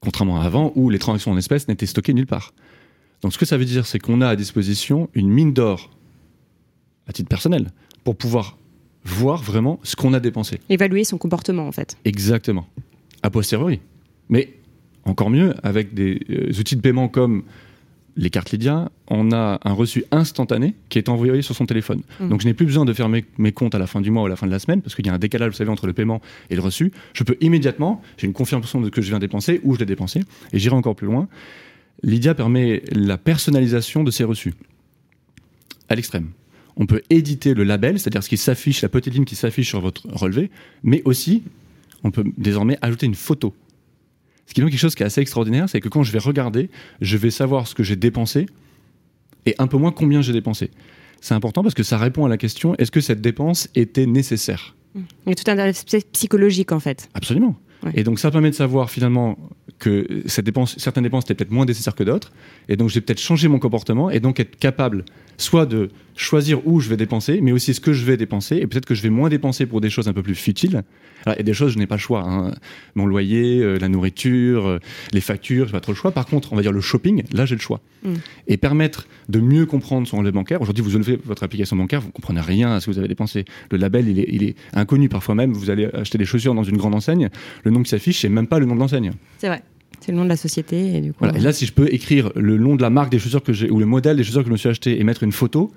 Contrairement à avant où les transactions en espèces n'étaient stockées nulle part. Donc ce que ça veut dire, c'est qu'on a à disposition une mine d'or, à titre personnel, pour pouvoir voir vraiment ce qu'on a dépensé. Évaluer son comportement en fait. Exactement. A posteriori. Mais encore mieux, avec des euh, outils de paiement comme les cartes Lydia, on a un reçu instantané qui est envoyé sur son téléphone. Mmh. Donc je n'ai plus besoin de faire mes, comptes à la fin du mois ou à la fin de la semaine, parce qu'il y a un décalage, vous savez, entre le paiement et le reçu. Je peux immédiatement, j'ai une confirmation de ce que je viens dépenser, où je l'ai dépensé, et j'irai encore plus loin. Lydia permet la personnalisation de ces reçus, à l'extrême. On peut éditer le label, c'est-à-dire ce qui s'affiche, la petite ligne qui s'affiche sur votre relevé, mais aussi, on peut désormais ajouter une photo ce qui est quelque chose qui est assez extraordinaire, c'est que quand je vais regarder, je vais savoir ce que j'ai dépensé et un peu moins combien j'ai dépensé. C'est important parce que ça répond à la question est-ce que cette dépense était nécessaire? Il y a tout un aspect psychologique en fait. Absolument. Et donc ça permet de savoir finalement que cette dépense, certaines dépenses étaient peut-être moins nécessaires que d'autres, et donc j'ai peut-être changé mon comportement et donc être capable soit de choisir où je vais dépenser, mais aussi ce que je vais dépenser, et peut-être que je vais moins dépenser pour des choses un peu plus futiles. Alors, il y a des choses, je n'ai pas le choix. Hein. Mon loyer, euh, la nourriture, euh, les factures, je n'ai pas trop le choix. Par contre, on va dire le shopping, là, j'ai le choix. Mm. Et permettre de mieux comprendre son relevé bancaire. Aujourd'hui, vous ouvrez votre application bancaire, vous ne comprenez rien à ce que vous avez dépensé. Le label, il est, il est inconnu. Parfois même, vous allez acheter des chaussures dans une grande enseigne, le nom qui s'affiche, c'est même pas le nom de l'enseigne. C'est vrai. C'est le nom de la société. Et, du coup, voilà. et là, si je peux écrire le nom de la marque des chaussures que j'ai, ou le modèle des chaussures que je me suis acheté et mettre une photo,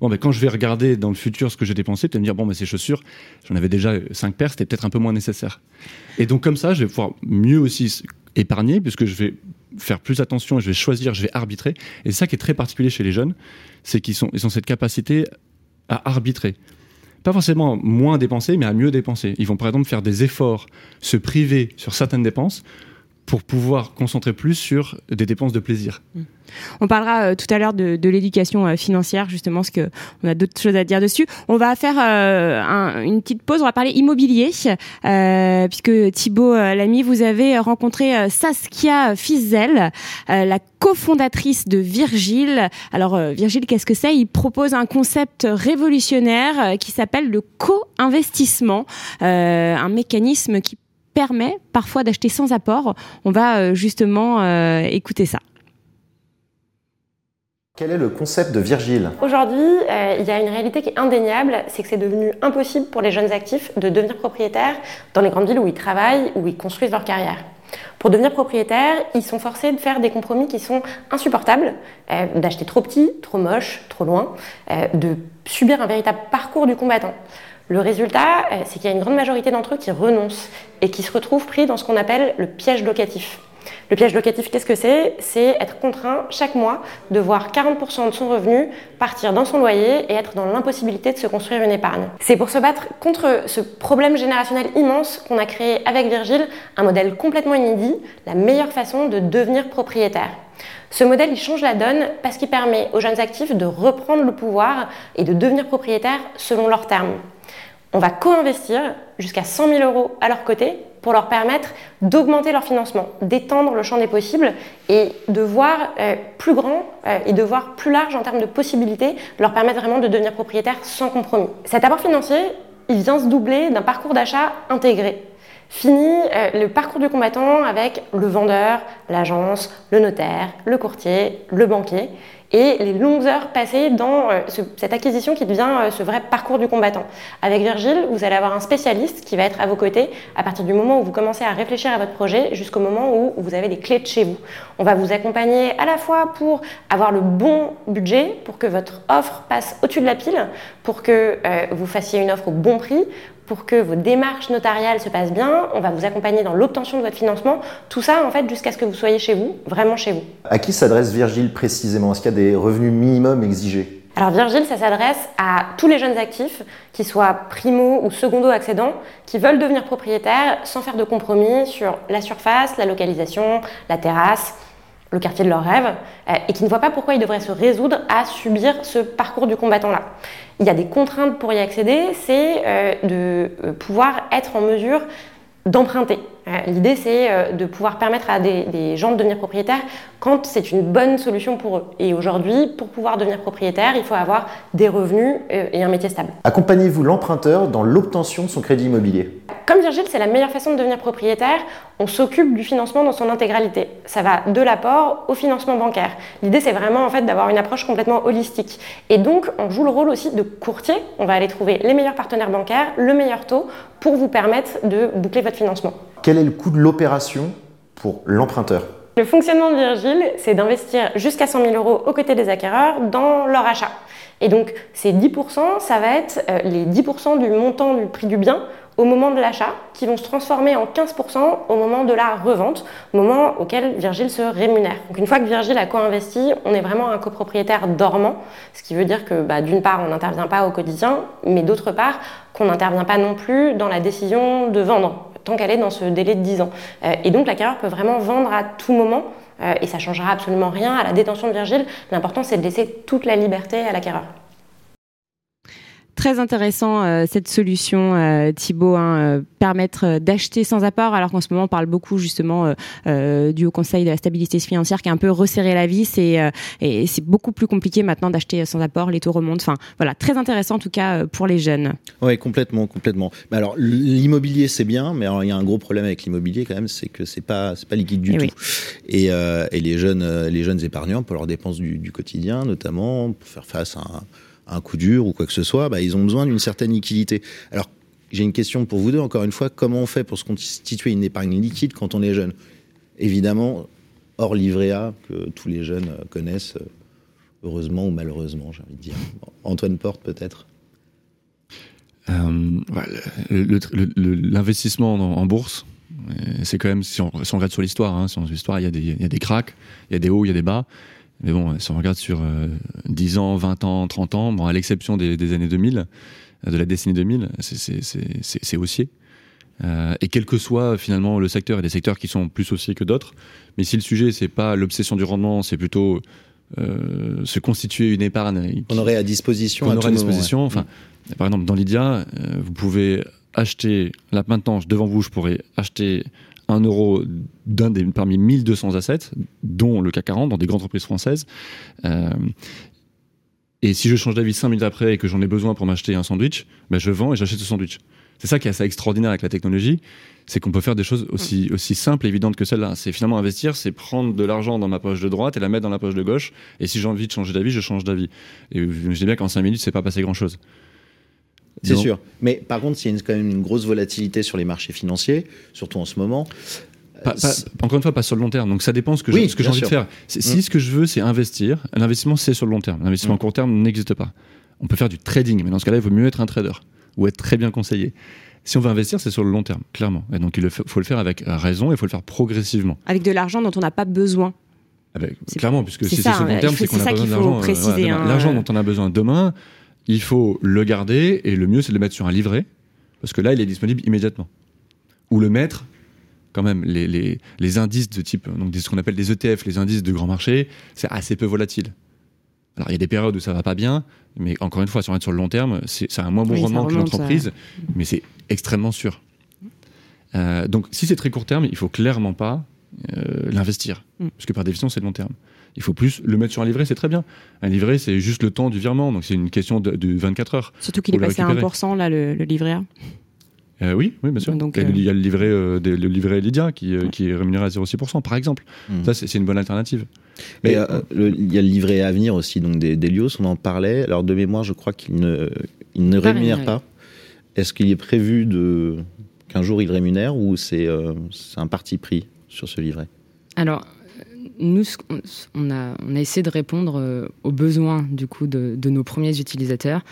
bon, ben, quand je vais regarder dans le futur ce que j'ai dépensé, vas me dire, bon, ben, ces chaussures, j'en avais déjà 5 paires, c'était peut-être un peu moins nécessaire. Et donc, comme ça, je vais pouvoir mieux aussi épargner, puisque je vais faire plus attention, je vais choisir, je vais arbitrer. Et c'est ça qui est très particulier chez les jeunes, c'est qu'ils sont, ils ont cette capacité à arbitrer. Pas forcément moins dépenser, mais à mieux dépenser. Ils vont par exemple faire des efforts, se priver sur certaines dépenses pour pouvoir concentrer plus sur des dépenses de plaisir. Mmh. On parlera euh, tout à l'heure de, l'éducation euh, financière, justement, parce que on a d'autres choses à dire dessus. On va faire euh, une petite pause. On va parler immobilier, puisque Thibault Lamy, vous avez rencontré Saskia Fizel, la cofondatrice de Virgile. Alors Virgile, qu'est-ce que c'est? Il propose un concept révolutionnaire qui s'appelle le co-investissement, un mécanisme qui permet parfois d'acheter sans apport. On va euh, justement euh, écouter ça. Quel est le concept de Virgile? Aujourd'hui, euh, il y a une réalité qui est indéniable, c'est que c'est devenu impossible pour les jeunes actifs de devenir propriétaires dans les grandes villes où ils travaillent, où ils construisent leur carrière. Pour devenir propriétaires, ils sont forcés de faire des compromis qui sont insupportables, d'acheter trop petit, trop moche, trop loin, de subir un véritable parcours du combattant. Le résultat, euh, c'est qu'il y a une grande majorité d'entre eux qui renoncent et qui se retrouvent pris dans ce qu'on appelle le piège locatif. Le piège locatif, qu'est-ce que c'est? C'est être contraint chaque mois de voir 40% de son revenu partir dans son loyer et être dans l'impossibilité de se construire une épargne. C'est pour se battre contre ce problème générationnel immense qu'on a créé avec Virgile un modèle complètement inédit, la meilleure façon de devenir propriétaire. Ce modèle, il change la donne parce qu'il permet aux jeunes actifs de reprendre le pouvoir et de devenir propriétaires selon leurs termes. On va co-investir jusqu'à 100 000 euros à leur côté pour leur permettre d'augmenter leur financement, d'étendre le champ des possibles et de voir euh, plus grand euh, et de voir plus large en termes de possibilités, leur permettre vraiment de devenir propriétaire sans compromis. Cet apport financier, il vient se doubler d'un parcours d'achat intégré. Fini euh, le parcours du combattant avec le vendeur, l'agence, le notaire, le courtier, le banquier et les longues heures passées dans euh, cette acquisition qui devient euh, ce vrai parcours du combattant. Avec Virgile, vous allez avoir un spécialiste qui va être à vos côtés à partir du moment où vous commencez à réfléchir à votre projet jusqu'au moment où vous avez les clés de chez vous. On va vous accompagner à la fois pour avoir le bon budget, pour que votre offre passe au-dessus de la pile, pour que vous fassiez une offre au bon prix, pour que vos démarches notariales se passent bien, on va vous accompagner dans l'obtention de votre financement, tout ça en fait jusqu'à ce que vous soyez chez vous, vraiment chez vous. À qui s'adresse Virgile précisément? Est-ce qu'il y a des revenus minimums exigés? Alors Virgile, ça s'adresse à tous les jeunes actifs, qui soient primo ou secondo accédants, qui veulent devenir propriétaires sans faire de compromis sur la surface, la localisation, la terrasse, le quartier de leur rêve, euh, et qui ne voient pas pourquoi ils devraient se résoudre à subir ce parcours du combattant-là. Il y a des contraintes pour y accéder, c'est euh, de euh, pouvoir être en mesure d'emprunter. L'idée, c'est de pouvoir permettre à des, gens de devenir propriétaires quand c'est une bonne solution pour eux. Et aujourd'hui, pour pouvoir devenir propriétaire, il faut avoir des revenus et un métier stable. Accompagnez-vous l'emprunteur dans l'obtention de son crédit immobilier comme Virgile, c'est la meilleure façon de devenir propriétaire. On s'occupe du financement dans son intégralité. Ça va de l'apport au financement bancaire. L'idée, c'est vraiment en fait d'avoir une approche complètement holistique. Et donc, on joue le rôle aussi de courtier. On va aller trouver les meilleurs partenaires bancaires, le meilleur taux pour vous permettre de boucler votre financement. Quel est le coût de l'opération pour l'emprunteur? Le fonctionnement de Virgile, c'est d'investir jusqu'à 100 000 euros aux côtés des acquéreurs dans leur achat. Et donc, ces 10%, ça va être euh, les 10% du montant du prix du bien au moment de l'achat, qui vont se transformer en 15% au moment de la revente, moment auquel Virgile se rémunère. Donc une fois que Virgile a co-investi, on est vraiment un copropriétaire dormant, ce qui veut dire que bah, d'une part, on n'intervient pas au quotidien, mais d'autre part, qu'on n'intervient pas non plus dans la décision de vendre, tant qu'elle est dans ce délai de 10 ans. Euh, et donc l'acquéreur peut vraiment vendre à tout moment, euh, et ça changera absolument rien à la détention de Virgile. L'important, c'est de laisser toute la liberté à l'acquéreur. Très intéressant euh, cette solution, euh, Thibault, hein, euh, permettre d'acheter sans apport, alors qu'en ce moment on parle beaucoup justement du Haut Conseil de la stabilité financière qui a un peu resserré la vis et, et c'est beaucoup plus compliqué maintenant d'acheter sans apport, les taux remontent. Enfin voilà, très intéressant en tout cas pour les jeunes. Oui, complètement, complètement. Mais alors l'immobilier c'est bien, mais alors il y a un gros problème avec l'immobilier quand même, c'est que c'est pas c'est pas liquide du eh tout. Et, et, les jeunes les jeunes épargnants pour leurs dépenses du, du quotidien notamment, pour faire face à un un coup dur ou quoi que ce soit, bah, ils ont besoin d'une certaine liquidité. Alors, j'ai une question pour vous deux, encore une fois, comment on fait pour se constituer une épargne liquide quand on est jeune? Évidemment, hors livret A, que tous les jeunes connaissent, heureusement ou malheureusement, j'ai envie de dire. Antoine Porte, peut-être? Euh, L'investissement en, bourse, c'est quand même, si on, regarde sur l'histoire, hein, sur l'histoire, il y, a des, il y a des cracks, il y a des hauts, il y a des bas. Mais bon, si on regarde sur 10 euh, ans, 20 ans, 30 ans, bon, à l'exception des, années 2000, euh, de la décennie 2000, c'est haussier. Euh, et quel que soit finalement le secteur, il y a des secteurs qui sont plus haussiers que d'autres. Mais si le sujet, c'est pas l'obsession du rendement, c'est plutôt se constituer une épargne. On aurait à disposition. On aurait à disposition. Enfin, par exemple, dans Lydia, vous pouvez acheter, là maintenant, devant vous, je pourrais acheter un euro d'un des parmi 1200 assets, dont le CAC 40, dans des grandes entreprises françaises. Euh, et si je change d'avis 5 minutes après et que j'en ai besoin pour m'acheter un sandwich, ben je vends et j'achète ce sandwich. C'est ça qui est assez extraordinaire avec la technologie, c'est qu'on peut faire des choses aussi, aussi simples et évidentes que celle-là. C'est finalement investir, c'est prendre de l'argent dans ma poche de droite et la mettre dans la poche de gauche. Et si j'ai envie de changer d'avis, je change d'avis. Et je dis bien qu'en 5 minutes, c'est pas passé grand-chose. C'est sûr. Mais par contre, il y a quand même une grosse volatilité sur les marchés financiers, surtout en ce moment. encore une fois, pas sur le long terme. Donc ça dépend ce que j'ai envie de faire. Si mm. ce que je veux, c'est investir, l'investissement, c'est sur le long terme. L'investissement à mm. court terme n'existe pas. On peut faire du trading, mais dans ce cas-là, il vaut mieux être un trader ou être très bien conseillé. Si on veut investir, c'est sur le long terme, clairement. Et donc, il faut le faire avec raison et il faut le faire progressivement. Avec de l'argent dont on n'a pas besoin. Avec, clairement, puisque si c'est sur le long terme, c'est qu'on a besoin d'argent. Hein. l'argent dont on a besoin demain, il faut le garder et le mieux, c'est de le mettre sur un livret parce que là, il est disponible immédiatement. Ou le mettre, quand même, les, les, les indices de type, donc ce qu'on appelle des ETF, les indices de grand marché, c'est assez peu volatile. Alors, il y a des périodes où ça va pas bien, mais encore une fois, si on est sur le long terme, c'est un moins bon rendement qu'une entreprise, mais c'est extrêmement sûr. Euh, donc, si c'est très court terme, il faut clairement pas euh, l'investir, mm. parce que par définition, c'est long terme. Il faut plus le mettre sur un livret, c'est très bien. Un livret, c'est juste le temps du virement, donc c'est une question de, 24 heures. Surtout qu'il est passé à 1%, là, le, livret A. Euh, oui, oui, bien sûr. Donc, il y a le livret, euh, le livret Lydia qui, euh, qui, est rémunéré à 0,6%, par exemple. Hmm. Ça, c'est une bonne alternative. Mais il y a le livret à venir aussi, donc des, on en parlait. Alors, de mémoire, je crois qu'il ne, il ne rémunère pas. Est-ce qu'il est prévu de qu'un jour il rémunère ou c'est un parti pris sur ce livret? Alors, nous, on a, essayé de répondre aux besoins du coup de, nos premiers utilisateurs.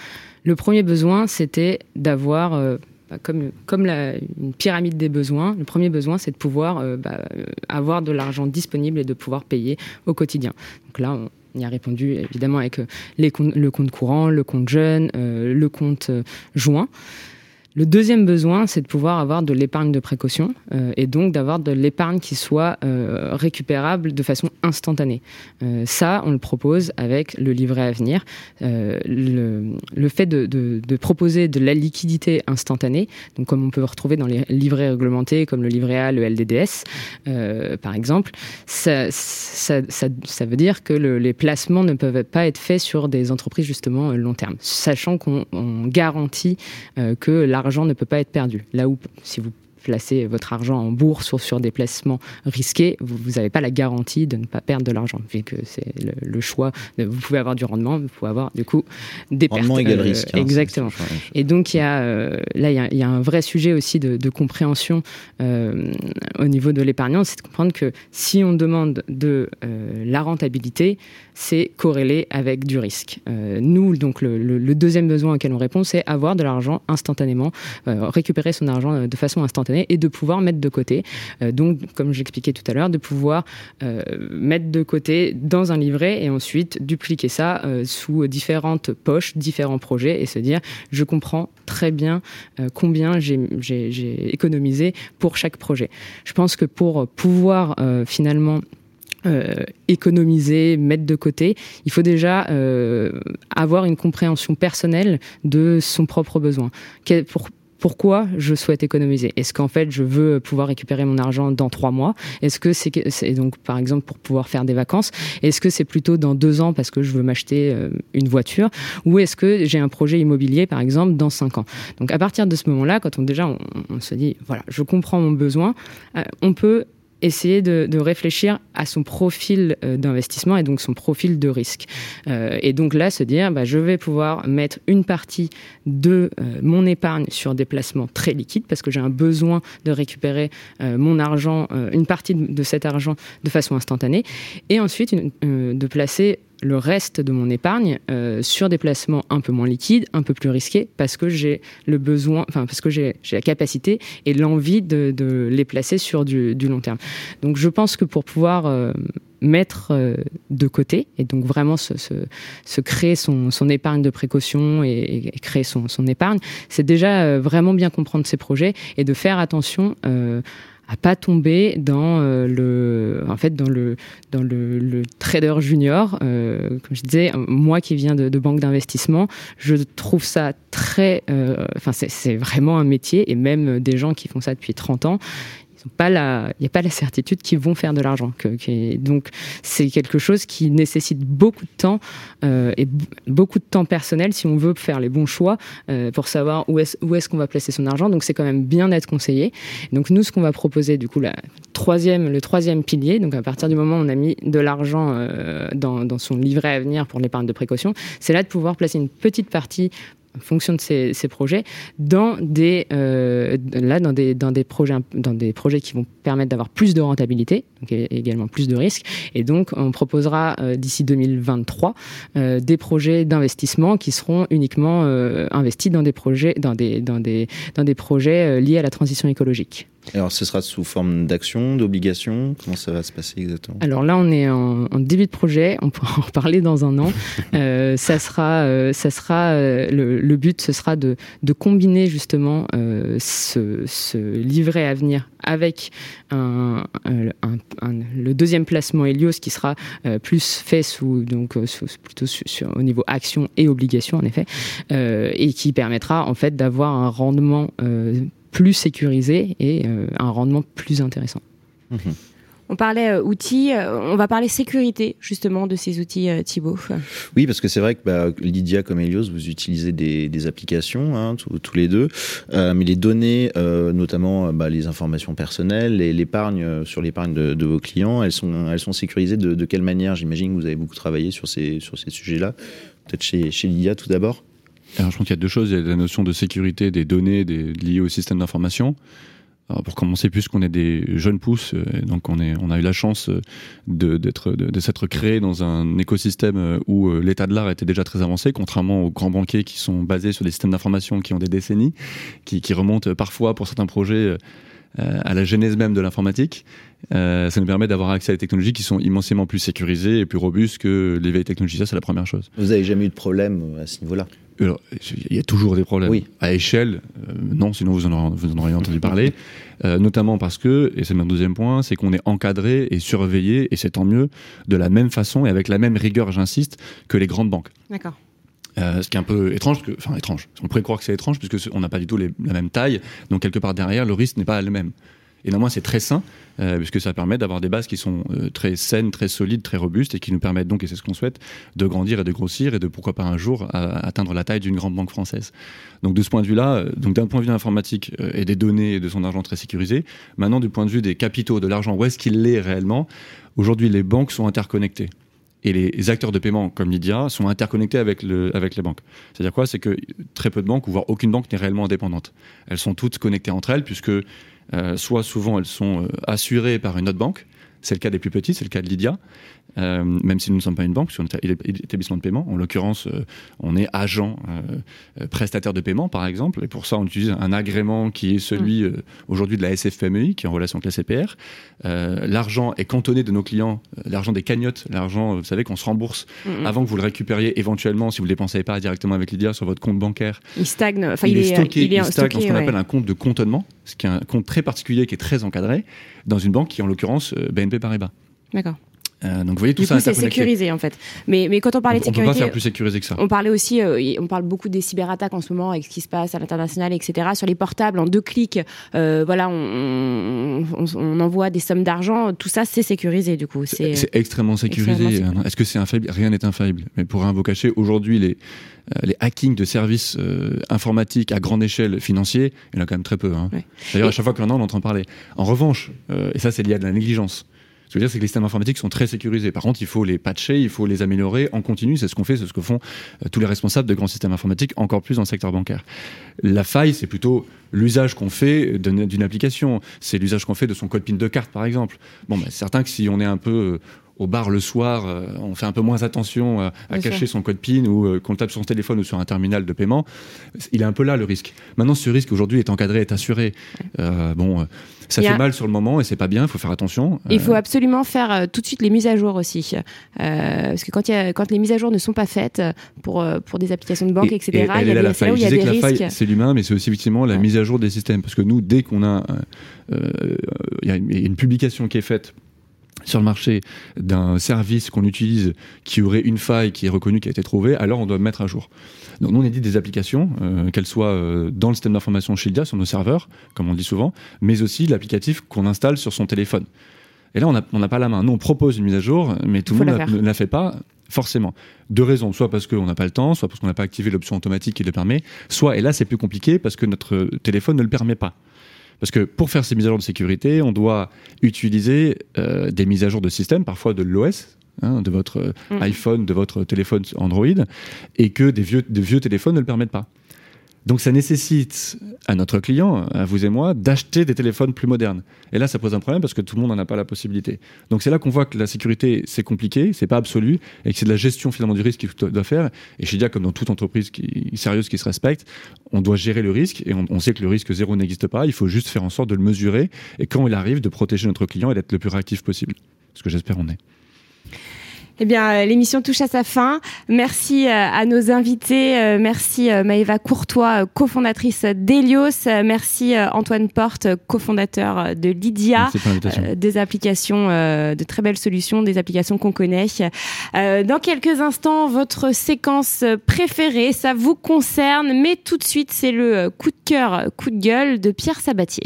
Le premier besoin, c'était d'avoir bah, comme, une pyramide des besoins, le premier besoin, c'est de pouvoir euh, bah, euh, avoir de l'argent disponible et de pouvoir payer au quotidien. Donc là, on, y a répondu évidemment avec euh, le compte courant, le compte jeune, le compte joint. Le deuxième besoin, c'est de pouvoir avoir de l'épargne de précaution euh, et donc d'avoir de l'épargne qui soit euh, récupérable de façon instantanée. Euh, ça, on le propose avec le livret à venir. Le, fait de, proposer de la liquidité instantanée, comme on peut retrouver dans les livrets réglementés comme le livret A, le LDDS, par exemple, ça, veut dire que le, les placements ne peuvent pas être faits sur des entreprises justement long terme, sachant qu'on garantit que la l'argent ne peut pas être perdu. Placez votre argent en bourse ou sur des placements risqués, vous n'avez pas la garantie de ne pas perdre de l'argent, vu que c'est le, choix. vous pouvez avoir du rendement, vous pouvez avoir du coup des rendement pertes. Égal euh, risque. Hein, exactement. Et donc il y a euh, là il y, a un vrai sujet aussi de, compréhension euh, au niveau de l'épargnant, c'est de comprendre que si on demande de la rentabilité, c'est corrélé avec du risque. nous donc le, le, deuxième besoin auquel on répond, c'est avoir de l'argent instantanément, récupérer son argent de façon instantanée et de pouvoir mettre de côté. Euh, donc, comme j'expliquais tout à l'heure, de pouvoir euh, mettre de côté dans un livret et ensuite dupliquer ça euh, sous différentes poches, différents projets et se dire je comprends très bien combien j'ai économisé pour chaque projet. Je pense que pour pouvoir finalement économiser, mettre de côté, il faut déjà avoir une compréhension personnelle de son propre besoin. pour, pourquoi je souhaite économiser. Est-ce qu'en fait je veux pouvoir récupérer mon argent dans trois mois? Est-ce que c'est donc par exemple pour pouvoir faire des vacances Est-ce que c'est plutôt dans deux ans parce que je veux m'acheter euh, une voiture? Ou est-ce que j'ai un projet immobilier par exemple dans cinq ans? Donc à partir de ce moment-là, quand on déjà on, se dit voilà je comprends mon besoin, euh, on peut essayer de, réfléchir à son profil euh, d'investissement et donc son profil de risque. Euh, et donc là, se dire, bah, je vais pouvoir mettre une partie de euh, mon épargne sur des placements très liquides parce que j'ai un besoin de récupérer mon argent, une partie de, cet argent de façon instantanée, et ensuite de placer le reste de mon épargne euh, sur des placements un peu moins liquides, un peu plus risqués, parce que j'ai le besoin, enfin parce que j'ai la capacité et l'envie de, les placer sur du, long terme. Donc je pense que pour pouvoir euh, mettre euh, de côté et donc vraiment se, créer son, épargne de précaution et, créer son, son épargne, c'est déjà vraiment bien comprendre ses projets et de faire attention à pas tomber dans euh, le en fait dans le dans le, trader junior euh, comme je disais moi qui viens de, banque d'investissement. Je trouve ça très euh, enfin c'est vraiment un métier et même des gens qui font ça depuis 30 ans pas la, il n'y a pas la certitude qu'ils vont faire de l'argent. Donc c'est quelque chose qui nécessite beaucoup de temps euh, et beaucoup de temps personnel si on veut faire les bons choix euh, pour savoir où est-ce où est-ce qu'on va placer son argent. Donc c'est quand même bien d'être conseillé. Donc nous ce qu'on va proposer du coup la troisième le troisième pilier. Donc à partir du moment où on a mis de l'argent euh, dans, dans son livret à venir pour l'épargne de précaution, c'est là de pouvoir placer une petite partie fonction de ces, projets, dans des, là, dans des, dans, des projets, dans des projets qui vont permettre d'avoir plus de rentabilité, donc également plus de risques. Et donc, on proposera d'ici 2023 des projets d'investissement qui seront uniquement investis dans des projets, dans des, dans des, dans des projets liés à la transition écologique. Alors, ce sera sous forme d'action, d'obligation Comment ça va se passer exactement? Alors là, on est en, début de projet. On pourra en reparler dans un an. euh, ça sera, euh, ça sera euh, le, but, ce sera de, de combiner justement ce, ce, livret à venir avec un, le deuxième placement Helios qui sera plus fait sous donc plutôt sur, au niveau action et obligation en effet, et qui permettra en fait d'avoir un rendement plus sécurisé et euh, un rendement plus intéressant. Mhm. On parlait euh, outils, euh, on va parler sécurité justement de ces outils, Thibault. Oui, parce que c'est vrai que bah, Lydia comme Helios, vous utilisez des, applications, hein, tous les deux, mais les données, notamment bah, les informations personnelles et l'épargne sur l'épargne de, vos clients, elles sont, elles sont sécurisées de, quelle manière? J'imagine que vous avez beaucoup travaillé sur ces, sur ces sujets-là. Peut-être chez, chez Lydia tout d'abord je pense qu'il y a deux choses. Il y a la notion de sécurité des données liées au système d'information. pour commencer, puisqu'on est des jeunes pousses, euh, donc on, a eu la chance euh, de, s'être créé dans un écosystème euh, où l'état de l'art était déjà très avancé, contrairement aux grands banquiers qui sont basés sur des systèmes d'information qui ont des décennies, qui, qui remontent parfois pour certains projets à la genèse même de l'informatique. ça nous permet d'avoir accès à des technologies qui sont immensément plus sécurisées et plus robustes que les vieilles technologies. Ça, c'est la première chose. Vous n'avez jamais eu de problème à ce niveau-là? Il y a toujours des problèmes. Oui. À échelle, euh, non, sinon vous en auriez, vous en entendu parler. Euh, notamment parce que, et c'est mon deuxième point, c'est qu'on est encadré et surveillé, et c'est tant mieux, de la même façon et avec la même rigueur, j'insiste, que les grandes banques. D'accord. Euh, ce qui est un peu étrange, que, enfin étrange. On pourrait croire que c'est étrange puisque on n'a pas du tout la même taille, donc quelque part derrière, le risque n'est pas le même. Et néanmoins, c'est très sain, euh, puisque ça permet d'avoir des bases qui sont euh, très saines, très solides, très robustes, et qui nous permettent donc, et c'est ce qu'on souhaite, de grandir et de grossir, et de pourquoi pas un jour atteindre la taille d'une grande banque française. Donc de ce point de vue-là, euh, donc d'un point de vue informatique et des données et de son argent très sécurisé, maintenant du point de vue des capitaux, de l'argent, où est-ce qu'il l'est réellement Aujourd'hui, les banques sont interconnectées et les acteurs de paiement comme Lydia sont interconnectés avec, le, avec les banques. C'est-à-dire quoi? C'est que très peu de banques, voire aucune banque n'est réellement indépendante. Elles sont toutes connectées entre elles, puisque soit souvent elles sont euh, assurées par une autre banque, c'est le cas des plus petits, c'est le cas de Lydia. Euh, même si nous ne sommes pas une banque, sur un établissement de paiement. En l'occurrence, euh, on est agent euh, prestataire de paiement, par exemple, et pour ça, on utilise un agrément qui est celui mm. aujourd'hui de la SFPMI, qui est en relation avec la CPR. l'argent est cantonné de nos clients, l'argent des cagnottes, l'argent, vous savez, qu'on se rembourse mm, mm. avant que vous le récupériez éventuellement, si vous ne le dépensez pas directement avec Lydia sur votre compte bancaire. Il stagne, enfin, il, est stocké, il, est stocké, dans ce qu'on appelle un compte de contonnement, ce qui est un compte très particulier qui est très encadré, dans une banque qui, en l'occurrence, BNP Paribas. D'accord. Euh, donc vous voyez tout ça c'est sécurisé en fait. Mais, mais quand on parlait de sécurité, on peut pas faire plus sécurisé que ça. On parlait aussi, euh, on parle beaucoup des cyberattaques en ce moment avec ce qui se passe à l'international, etc. Sur les portables, en deux clics, euh, voilà, on, on, envoie des sommes d'argent. Tout ça, c'est sécurisé du coup. C'est extrêmement sécurisé. Est-ce que c'est infaillible? Rien n'est infaillible. Mais pour rien vous cacher, aujourd'hui les les hackings de services informatiques à grande échelle financiers, il y en a quand même très peu. Hein. D'ailleurs, à chaque fois qu'on en a, on entend parler. En revanche, et ça c'est lié à de la négligence, ce que je veux dire, c'est que les systèmes informatiques sont très sécurisés. Par contre, il faut les patcher, il faut les améliorer en continu. C'est ce qu'on fait, c'est ce que font euh, tous les responsables de grands systèmes informatiques, encore plus dans le secteur bancaire. La faille, c'est plutôt l'usage qu'on fait d'une application. C'est l'usage qu'on fait de son code PIN de carte, par exemple. Bon, bah, c'est certain que si on est un peu euh, au bar le soir, euh, on fait un peu moins attention euh, à, cacher son code PIN ou euh, qu'on tape sur son téléphone ou sur un terminal de paiement. Il est un peu là le risque. Maintenant, ce risque aujourd'hui est encadré, est assuré. bon, ça fait mal sur le moment et c'est pas bien. Il faut faire attention. Il faut absolument faire tout de suite les mises à jour aussi, parce que quand, y a, quand les mises à jour ne sont pas faites pour pour des applications de banque, etc. il y a des, la faille. Où il y a des risques. C'est l'humain, mais c'est aussi effectivement la mise à jour des systèmes, parce que nous, dès qu'on a, il y a une publication qui est faite sur le marché d'un service qu'on utilise qui aurait une faille qui est reconnue, qui a été trouvée, alors on doit mettre à jour. Donc nous on édite des applications, euh, qu'elles soient euh, dans le système d'information Shieldia, sur nos serveurs, comme on dit souvent, mais aussi l'applicatif qu'on installe sur son téléphone. Et là on n'a pas la main. Nous on propose une mise à jour, mais tout le monde ne la fait pas forcément. Deux raisons, soit parce qu'on n'a pas le temps, soit parce qu'on n'a pas activé l'option automatique qui le permet, soit, et là c'est plus compliqué, parce que notre téléphone ne le permet pas. Parce que pour faire ces mises à jour de sécurité, on doit utiliser euh, des mises à jour de système, parfois de l'OS, hein, de votre mm. iPhone, de votre téléphone Android, et que des vieux, vieux téléphones ne le permettent pas. Donc ça nécessite à notre client, à vous et moi, d'acheter des téléphones plus modernes. Et là, ça pose un problème parce que tout le monde n'en a pas la possibilité. Donc c'est là qu'on voit que la sécurité, c'est compliqué, c'est pas absolu, et que c'est de la gestion finalement du risque qu'il doit faire. Et chez Dia, comme dans toute entreprise sérieuse qui se respecte, on doit gérer le risque, et on, on sait que le risque zéro n'existe pas. Il faut juste faire en sorte de le mesurer, et quand il arrive, de protéger notre client et d'être le plus réactif possible. Ce que j'espère on est. Eh bien, euh, l'émission touche à sa fin. Merci euh, à nos invités. Euh, merci Maëva Courtois, cofondatrice d'Elios. Merci Antoine Porte, cofondateur de Lydia. des applications, de très belles solutions, des applications qu'on connaît. Dans quelques instants, votre séquence préférée, ça vous concerne, mais tout de suite, c'est le coup de cœur, coup de gueule de Pierre Sabatier.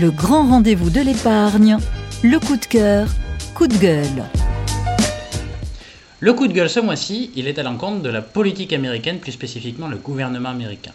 Le grand rendez-vous de l'épargne, le coup de cœur, coup de gueule. Le coup de gueule ce mois-ci, il est à l'encontre de la politique américaine, plus spécifiquement le gouvernement américain.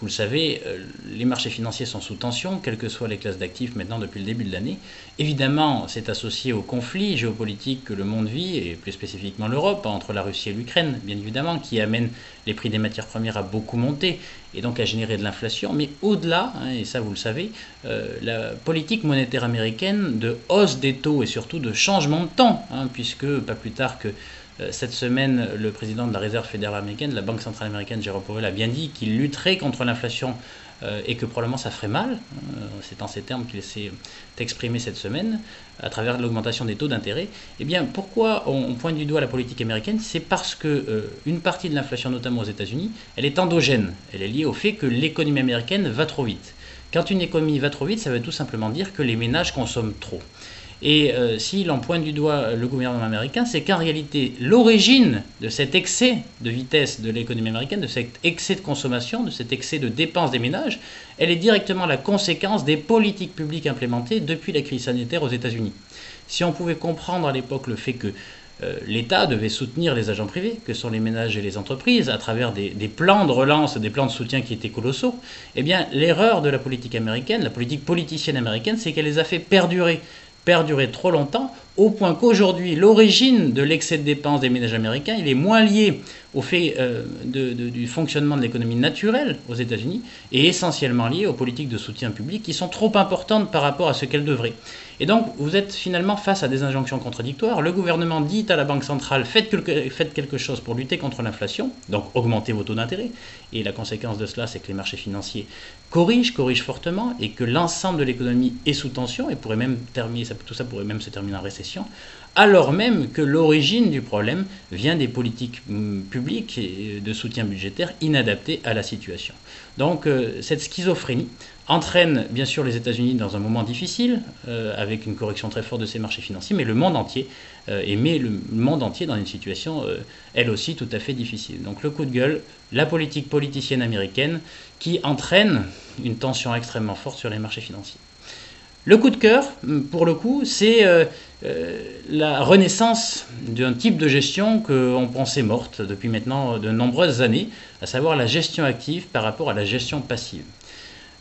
Vous le savez, euh, les marchés financiers sont sous tension, quelles que soient les classes d'actifs maintenant depuis le début de l'année. Évidemment, c'est associé au conflit géopolitique que le monde vit, et plus spécifiquement l'Europe, entre la Russie et l'Ukraine, bien évidemment, qui amène les prix des matières premières à beaucoup monter, et donc à générer de l'inflation. Mais au-delà, hein, et ça vous le savez, euh, la politique monétaire américaine de hausse des taux et surtout de changement de temps, hein, puisque pas plus tard que cette semaine, le président de la Réserve fédérale américaine, la Banque centrale américaine, Jérôme Powell, a bien dit qu'il lutterait contre l'inflation euh, et que probablement ça ferait mal. Euh, c'est en ces termes qu'il s'est exprimé cette semaine à travers l'augmentation des taux d'intérêt. Eh bien, pourquoi on, pointe du doigt la politique américaine? C'est parce que une partie de l'inflation, notamment aux États-Unis, elle est endogène. Elle est liée au fait que l'économie américaine va trop vite. Quand une économie va trop vite, ça veut tout simplement dire que les ménages consomment trop. Et euh, s'il en pointe du doigt le gouvernement américain, c'est qu'en réalité, l'origine de cet excès de vitesse de l'économie américaine, de cet excès de consommation, de cet excès de dépenses des ménages, elle est directement la conséquence des politiques publiques implémentées depuis la crise sanitaire aux États-Unis. Si on pouvait comprendre à l'époque le fait que euh, l'État devait soutenir les agents privés, que sont les ménages et les entreprises, à travers des, plans de relance, des plans de soutien qui étaient colossaux, eh bien, l'erreur de la politique américaine, la politique politicienne américaine, c'est qu'elle les a fait perdurer perdurer trop longtemps, au point qu'aujourd'hui, l'origine de l'excès de dépenses des ménages américains, il est moins lié au fait euh, du fonctionnement de l'économie naturelle aux États-Unis et essentiellement lié aux politiques de soutien public qui sont trop importantes par rapport à ce qu'elles devraient. Et donc, vous êtes finalement face à des injonctions contradictoires. Le gouvernement dit à la Banque centrale faites quelque, chose pour lutter contre l'inflation, donc augmentez vos taux d'intérêt. Et la conséquence de cela, c'est que les marchés financiers corrigent, corrigent fortement, et que l'ensemble de l'économie est sous tension, et pourrait même terminer, tout ça pourrait même se terminer en récession, alors même que l'origine du problème vient des politiques hum, publiques de soutien budgétaire inadaptées à la situation. Donc, euh, cette schizophrénie entraîne bien sûr les États-Unis dans un moment difficile, euh, avec une correction très forte de ces marchés financiers, mais le monde entier, euh, et met le monde entier dans une situation, euh, elle aussi, tout à fait difficile. Donc le coup de gueule, la politique politicienne américaine, qui entraîne une tension extrêmement forte sur les marchés financiers. Le coup de cœur, pour le coup, c'est la renaissance d'un type de gestion qu'on pensait morte depuis maintenant de nombreuses années, à savoir la gestion active par rapport à la gestion passive.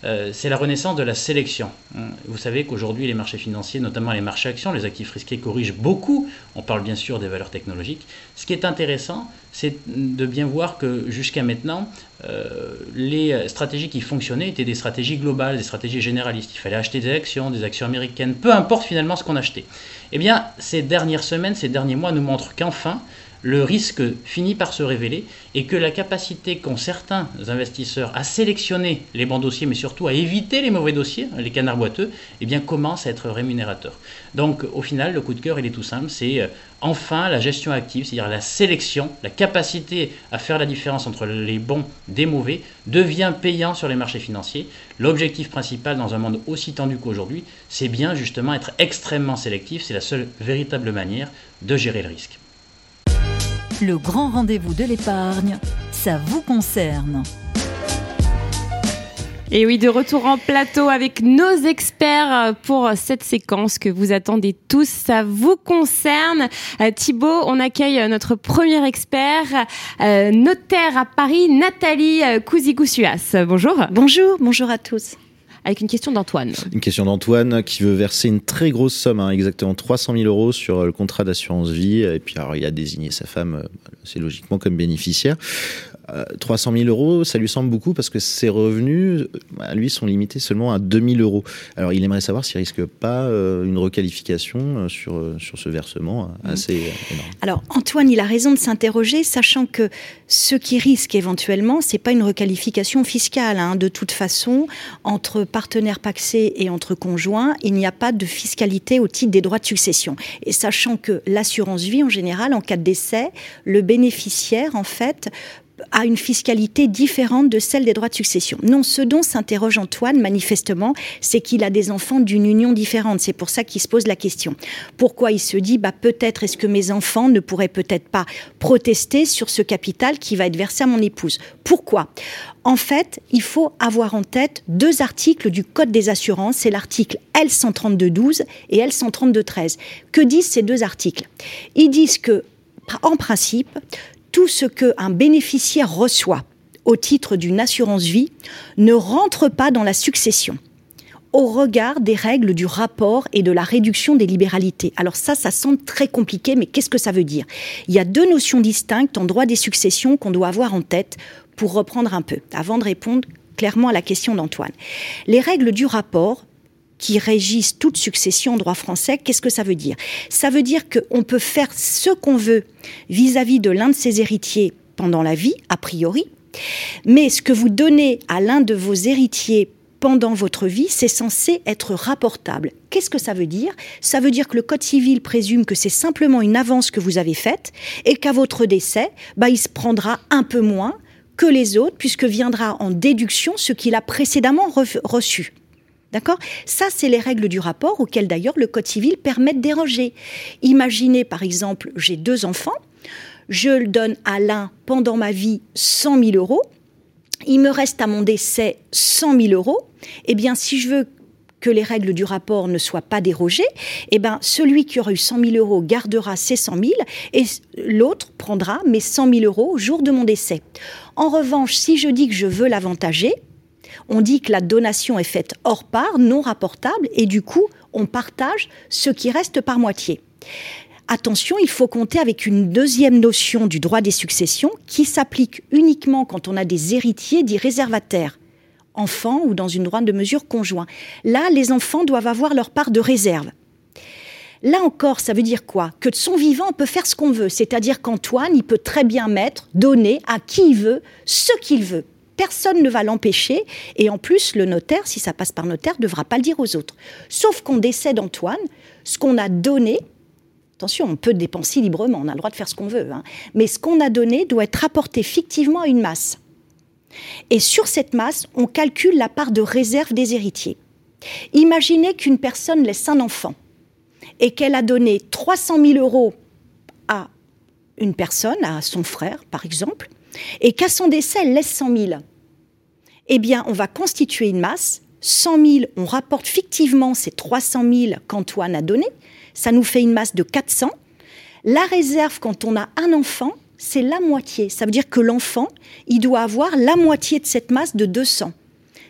Euh, c'est la renaissance de la sélection. Hein. Vous savez qu'aujourd'hui, les marchés financiers, notamment les marchés actions, les actifs risqués corrigent beaucoup. On parle bien sûr des valeurs technologiques. Ce qui est intéressant, c'est de bien voir que jusqu'à maintenant, euh, les stratégies qui fonctionnaient étaient des stratégies globales, des stratégies généralistes. Il fallait acheter des actions, des actions américaines, peu importe finalement ce qu'on achetait. Eh bien, ces dernières semaines, ces derniers mois nous montrent qu'enfin, le risque finit par se révéler et que la capacité qu'ont certains investisseurs à sélectionner les bons dossiers, mais surtout à éviter les mauvais dossiers, les canards boiteux, eh bien, commence à être rémunérateur. Donc, au final, le coup de cœur, il est tout simple, c'est euh, enfin la gestion active, c'est-à-dire la sélection, la capacité à faire la différence entre les bons des mauvais, devient payant sur les marchés financiers. L'objectif principal dans un monde aussi tendu qu'aujourd'hui, c'est bien justement être extrêmement sélectif, c'est la seule véritable manière de gérer le risque. Le grand rendez-vous de l'épargne, ça vous concerne. Et oui, de retour en plateau avec nos experts pour cette séquence que vous attendez tous. Ça vous concerne. Euh, Thibaut, on accueille notre premier expert, euh, notaire à Paris, Nathalie Cousicousuas. Bonjour. Bonjour, bonjour à tous avec une question d'Antoine. Une question d'Antoine qui veut verser une très grosse somme, hein, exactement 300 000 euros sur euh, le contrat d'assurance vie. Et puis, alors, il a désigné sa femme, euh, c'est logiquement comme bénéficiaire. 300 000 euros, ça lui semble beaucoup parce que ses revenus, à lui, sont limités seulement à 2 000 euros. Alors, il aimerait savoir s'il risque pas une requalification sur, sur ce versement mmh. assez énorme. Alors, Antoine, il a raison de s'interroger, sachant que ce qui risque éventuellement, c'est pas une requalification fiscale. Hein. De toute façon, entre partenaires paxés et entre conjoints, il n'y a pas de fiscalité au titre des droits de succession. Et sachant que l'assurance vie, en général, en cas de décès, le bénéficiaire, en fait, a une fiscalité différente de celle des droits de succession. Non, ce dont s'interroge Antoine, manifestement, c'est qu'il a des enfants d'une union différente. C'est pour ça qu'il se pose la question. Pourquoi il se dit, bah, peut-être est-ce que mes enfants ne pourraient peut-être pas protester sur ce capital qui va être versé à mon épouse? Pourquoi? En fait, il faut avoir en tête deux articles du Code des assurances, c'est l'article L132.12 et L132.13. Que disent ces deux articles? Ils disent que, en principe, tout ce qu'un bénéficiaire reçoit au titre d'une assurance vie ne rentre pas dans la succession au regard des règles du rapport et de la réduction des libéralités. Alors ça, ça semble très compliqué, mais qu'est-ce que ça veut dire? Il y a deux notions distinctes en droit des successions qu'on doit avoir en tête pour reprendre un peu, avant de répondre clairement à la question d'Antoine. Les règles du rapport qui régissent toute succession en droit français, qu'est-ce que ça veut dire? Ça veut dire qu'on peut faire ce qu'on veut vis-à-vis de l'un de ses héritiers pendant la vie, a priori, mais ce que vous donnez à l'un de vos héritiers pendant votre vie, c'est censé être rapportable. Qu'est-ce que ça veut dire? Ça veut dire que le Code civil présume que c'est simplement une avance que vous avez faite et qu'à votre décès, bah, il se prendra un peu moins que les autres puisque viendra en déduction ce qu'il a précédemment reçu. D'accord? Ça, c'est les règles du rapport auxquelles d'ailleurs le Code civil permet de déroger. Imaginez par exemple, j'ai deux enfants, je donne à l'un pendant ma vie 100 000 euros, il me reste à mon décès 100 000 euros, eh bien si je veux que les règles du rapport ne soient pas dérogées, eh ben, celui qui aura eu 100 000 euros gardera ses 100 000 et l'autre prendra mes 100 000 euros au jour de mon décès. En revanche, si je dis que je veux l'avantager, on dit que la donation est faite hors part, non rapportable, et du coup, on partage ce qui reste par moitié. Attention, il faut compter avec une deuxième notion du droit des successions qui s'applique uniquement quand on a des héritiers dits réservataires, enfants ou dans une droite de mesure conjoint. Là, les enfants doivent avoir leur part de réserve. Là encore, ça veut dire quoi? Que de son vivant, on peut faire ce qu'on veut. C'est-à-dire qu'Antoine, il peut très bien mettre, donner à qui il veut ce qu'il veut personne ne va l'empêcher. Et en plus, le notaire, si ça passe par notaire, ne devra pas le dire aux autres. Sauf qu'on décède Antoine, ce qu'on a donné, attention, on peut dépenser librement, on a le droit de faire ce qu'on veut, hein, mais ce qu'on a donné doit être rapporté fictivement à une masse. Et sur cette masse, on calcule la part de réserve des héritiers. Imaginez qu'une personne laisse un enfant et qu'elle a donné 300 000 euros à une personne, à son frère par exemple, et qu'à son décès, elle laisse 100 000, eh bien, on va constituer une masse. 100 000, on rapporte fictivement ces 300 000 qu'Antoine a donné. Ça nous fait une masse de 400. La réserve, quand on a un enfant, c'est la moitié. Ça veut dire que l'enfant, il doit avoir la moitié de cette masse de 200.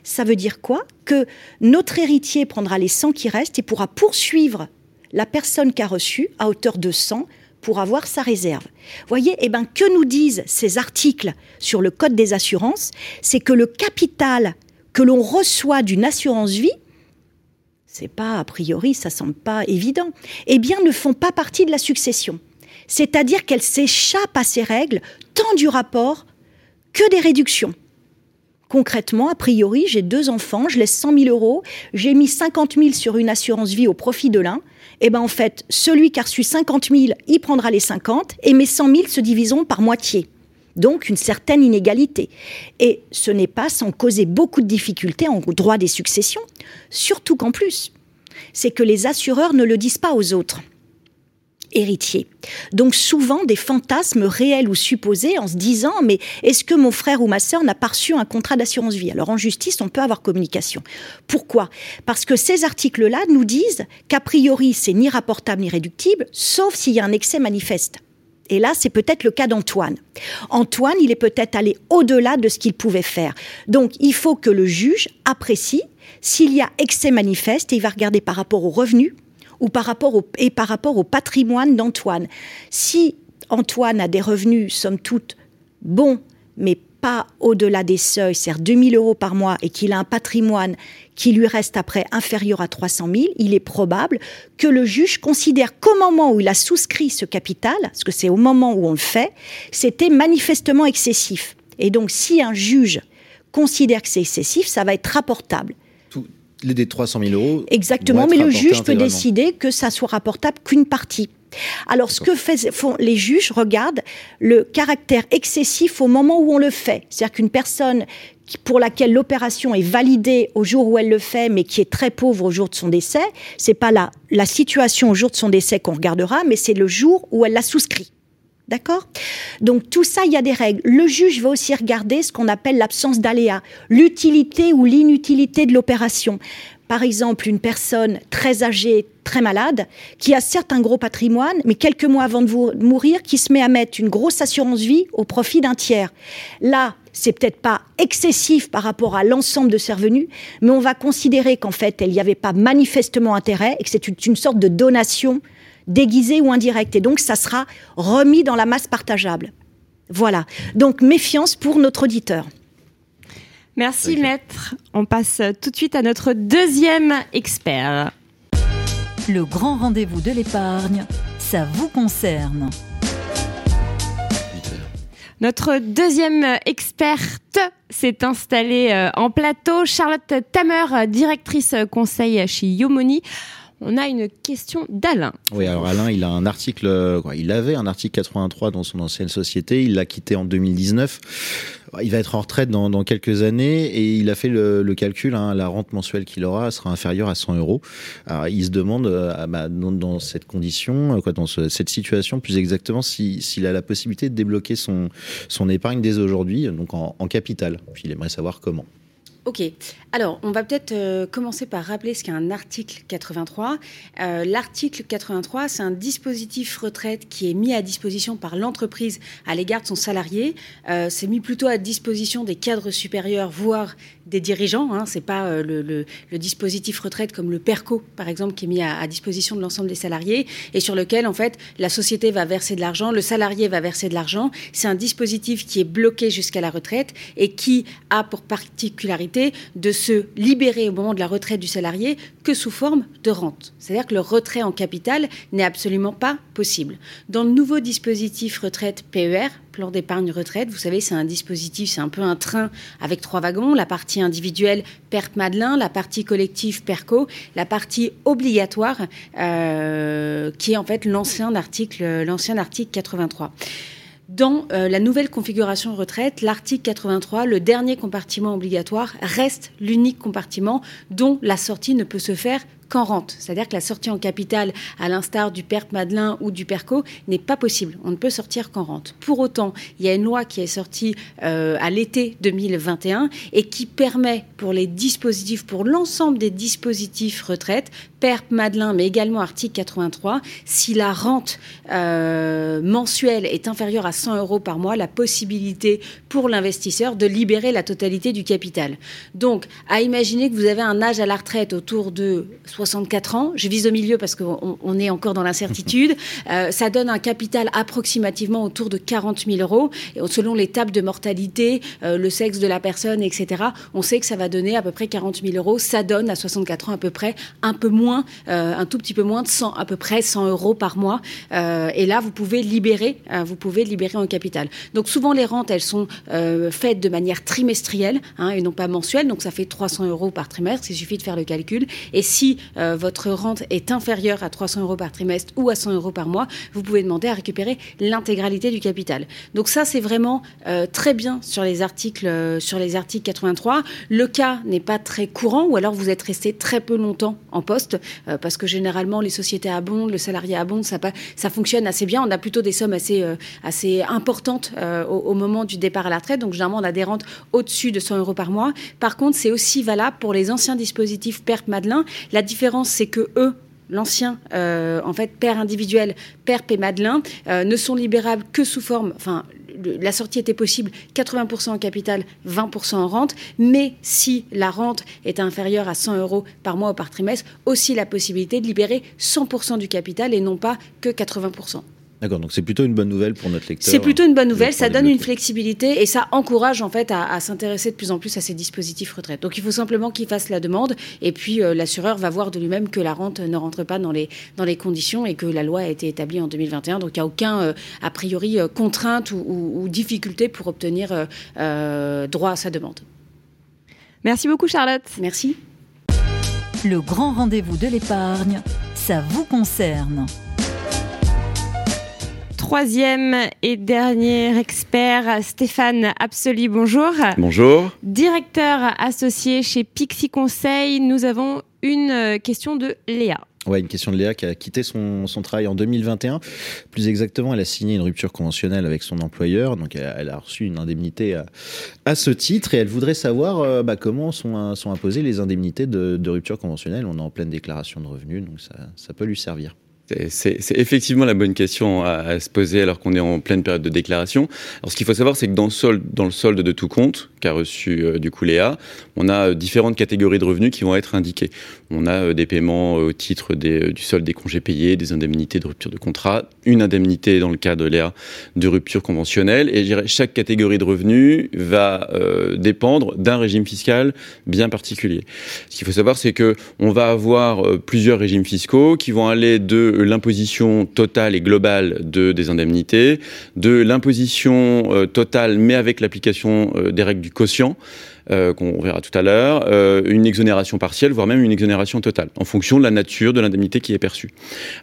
Ça veut dire quoi? Que notre héritier prendra les 100 qui restent et pourra poursuivre la personne qui a reçu à hauteur de 100 pour avoir sa réserve. Voyez, eh ben, que nous disent ces articles sur le code des assurances? C'est que le capital que l'on reçoit d'une assurance vie, c'est pas a priori, ça semble pas évident, eh bien, ne font pas partie de la succession. C'est-à-dire qu'elles s'échappent à ces règles, tant du rapport que des réductions. Concrètement, a priori, j'ai deux enfants, je laisse 100 000 euros, j'ai mis 50 000 sur une assurance vie au profit de l'un. Eh ben en fait, celui qui a reçu 50 000, il prendra les 50 et mes 100 000 se diviseront par moitié. Donc une certaine inégalité. Et ce n'est pas sans causer beaucoup de difficultés en droit des successions, surtout qu'en plus, c'est que les assureurs ne le disent pas aux autres héritier. Donc souvent des fantasmes réels ou supposés en se disant mais est-ce que mon frère ou ma sœur n'a pas reçu un contrat d'assurance vie? Alors en justice, on peut avoir communication. Pourquoi? Parce que ces articles-là nous disent qu'a priori, c'est ni rapportable ni réductible, sauf s'il y a un excès manifeste. Et là, c'est peut-être le cas d'Antoine. Antoine, il est peut-être allé au-delà de ce qu'il pouvait faire. Donc, il faut que le juge apprécie s'il y a excès manifeste et il va regarder par rapport aux revenus, ou par rapport au, et par rapport au patrimoine d'Antoine. Si Antoine a des revenus, somme toute, bons, mais pas au-delà des seuils, c'est-à-dire 2000 euros par mois, et qu'il a un patrimoine qui lui reste après inférieur à 300 000, il est probable que le juge considère qu'au moment où il a souscrit ce capital, parce que c'est au moment où on le fait, c'était manifestement excessif. Et donc, si un juge considère que c'est excessif, ça va être rapportable. Les des 300 000 euros. Exactement, mais le juge peut décider que ça soit rapportable qu'une partie. Alors, ce que font les juges, regardent le caractère excessif au moment où on le fait. C'est-à-dire qu'une personne pour laquelle l'opération est validée au jour où elle le fait, mais qui est très pauvre au jour de son décès, c'est pas la, la situation au jour de son décès qu'on regardera, mais c'est le jour où elle l'a souscrit. D'accord? Donc tout ça, il y a des règles. Le juge va aussi regarder ce qu'on appelle l'absence d'aléa, l'utilité ou l'inutilité de l'opération par exemple, une personne très âgée, très malade, qui a certes un gros patrimoine, mais quelques mois avant de mourir, qui se met à mettre une grosse assurance vie au profit d'un tiers. Là, c'est peut-être pas excessif par rapport à l'ensemble de ses revenus, mais on va considérer qu'en fait, il n'y avait pas manifestement intérêt et que c'est une sorte de donation déguisée ou indirecte. Et donc, ça sera remis dans la masse partageable. Voilà. Donc, méfiance pour notre auditeur. Merci maître. On passe tout de suite à notre deuxième expert. Le grand rendez-vous de l'épargne, ça vous concerne. Notre deuxième experte s'est installée euh, en plateau, Charlotte Tamer, directrice conseil chez Yomoni. On a une question d'Alain. Oui, alors Alain, il a un article, il avait un article 83 dans son ancienne société, il l'a quitté en 2019. Il va être en retraite dans, quelques années et il a fait le, calcul, hein, la rente mensuelle qu'il aura sera inférieure à 100 euros. Alors, il se demande, euh, bah, dans, cette condition, euh, dans cette situation, plus exactement, s'il a la possibilité de débloquer son, son épargne dès aujourd'hui, donc en, en capital. Puis il aimerait savoir comment. Ok, alors on va peut-être euh, commencer par rappeler ce qu'est un article 83. Euh, l'article 83, c'est un dispositif retraite qui est mis à disposition par l'entreprise à l'égard de son salarié. Euh, c'est mis plutôt à disposition des cadres supérieurs, voire des dirigeants. Hein. C'est pas le, dispositif retraite comme le PERCO, par exemple, qui est mis à, à disposition de l'ensemble des salariés et sur lequel, en fait, la société va verser de l'argent, le salarié va verser de l'argent. C'est un dispositif qui est bloqué jusqu'à la retraite et qui a pour particularité de se libérer au moment de la retraite du salarié que sous forme de rente. C'est-à-dire que le retrait en capital n'est absolument pas possible. Dans le nouveau dispositif retraite PER, plan d'épargne retraite, vous savez, c'est un dispositif, c'est un peu un train avec trois wagons, la partie individuelle PERC Madelin, la partie collective PERCO, la partie obligatoire euh, qui est en fait l'ancien article, l'ancien article 83. Dans euh, la nouvelle configuration retraite, l'article 83, le dernier compartiment obligatoire, reste l'unique compartiment dont la sortie ne peut se faire qu'en rente. C'est-à-dire que la sortie en capital, à l'instar du PERP Madelin ou du PERCO, n'est pas possible. On ne peut sortir qu'en rente. Pour autant, il y a une loi qui est sortie euh, à l'été 2021 et qui permet pour les dispositifs, pour l'ensemble des dispositifs retraite, PERP Madelin, mais également article 83, si la rente euh, mensuelle est inférieure à 100 euros par mois, la possibilité pour l'investisseur de libérer la totalité du capital. Donc, à imaginer que vous avez un âge à la retraite autour de 64 ans. Je vise au milieu parce qu'on est encore dans l'incertitude. Euh, ça donne un capital approximativement autour de 40 000 euros. Et selon l'étape de mortalité, euh, le sexe de la personne, etc., on sait que ça va donner à peu près 40 000 euros. Ça donne à 64 ans à peu près un peu moins, euh, un tout petit peu moins de 100, à peu près 100 euros par mois. et là, vous pouvez libérer, vous pouvez libérer en capital. Donc souvent, les rentes, elles sont faites de manière trimestrielle hein, et non pas mensuelle. Donc ça fait 300 euros par trimestre. Il suffit de faire le calcul. Et si euh, votre rente est inférieure à 300 euros par trimestre ou à 100 euros par mois, vous pouvez demander à récupérer l'intégralité du capital. Donc ça, c'est vraiment euh, très bien sur les articles euh, sur les articles 83. Le cas n'est pas très courant, ou alors vous êtes resté très peu longtemps en poste, parce que généralement les sociétés abondent, le salarié abonde, ça, fonctionne assez bien. On a plutôt des sommes assez importantes au, moment du départ à la retraite. Donc généralement, on a des rentes au-dessus de 100 euros par mois. Par contre, c'est aussi valable pour les anciens dispositifs PERP Madelin. C'est que eux, l'ancien, euh, en fait, père individuel, père et Madelin, euh, ne sont libérables que sous forme, enfin, la sortie était possible 80% en capital, 20% en rente, mais si la rente est inférieure à 100 euros par mois ou par trimestre, aussi la possibilité de libérer 100% du capital et non pas que 80%. D'accord, donc c'est plutôt une bonne nouvelle pour notre lecteur. C'est plutôt une bonne nouvelle, ça donne une flexibilité et ça encourage en fait à, s'intéresser de plus en plus à ces dispositifs retraite. Donc il faut simplement qu'il fasse la demande et puis euh, l'assureur va voir de lui-même que la rente ne rentre pas dans les, dans les conditions et que la loi a été établie en 2021. Donc il n'y a aucun, euh, a priori, euh, contrainte ou, difficulté pour obtenir droit à sa demande. Merci beaucoup Charlotte. Merci. Le grand rendez-vous de l'épargne, ça vous concerne troisième et dernier expert, Stéphane Absoli, bonjour. Bonjour. Directeur associé chez Pixie Conseil, nous avons une euh, question de Léa. Ouais, une question de Léa qui a quitté son, travail en 2021. Plus exactement, elle a signé une rupture conventionnelle avec son employeur, donc elle, a reçu une indemnité à, ce titre et elle voudrait savoir euh, bah, comment sont, sont imposées les indemnités de, rupture conventionnelle. On est en pleine déclaration de revenus, donc ça, ça peut lui servir. C'est effectivement la bonne question à, se poser alors qu'on est en pleine période de déclaration. Alors ce qu'il faut savoir, c'est que dans le, solde, dans le solde de tout compte qu'a reçu euh, du coup Léa, on a euh, différentes catégories de revenus qui vont être indiquées. On a euh, des paiements au titre des, du solde des congés payés, des indemnités de rupture de contrat, une indemnité dans le cas de Léa de rupture conventionnelle. Et chaque catégorie de revenus va dépendre d'un régime fiscal bien particulier. Ce qu'il faut savoir, c'est que on va avoir plusieurs régimes fiscaux qui vont aller de l'imposition totale et globale de, des indemnités, de l'imposition euh, totale mais avec l'application euh, des règles du quotient, euh, qu'on verra tout à l'heure, une exonération partielle, voire même une exonération totale, en fonction de la nature de l'indemnité qui est perçue.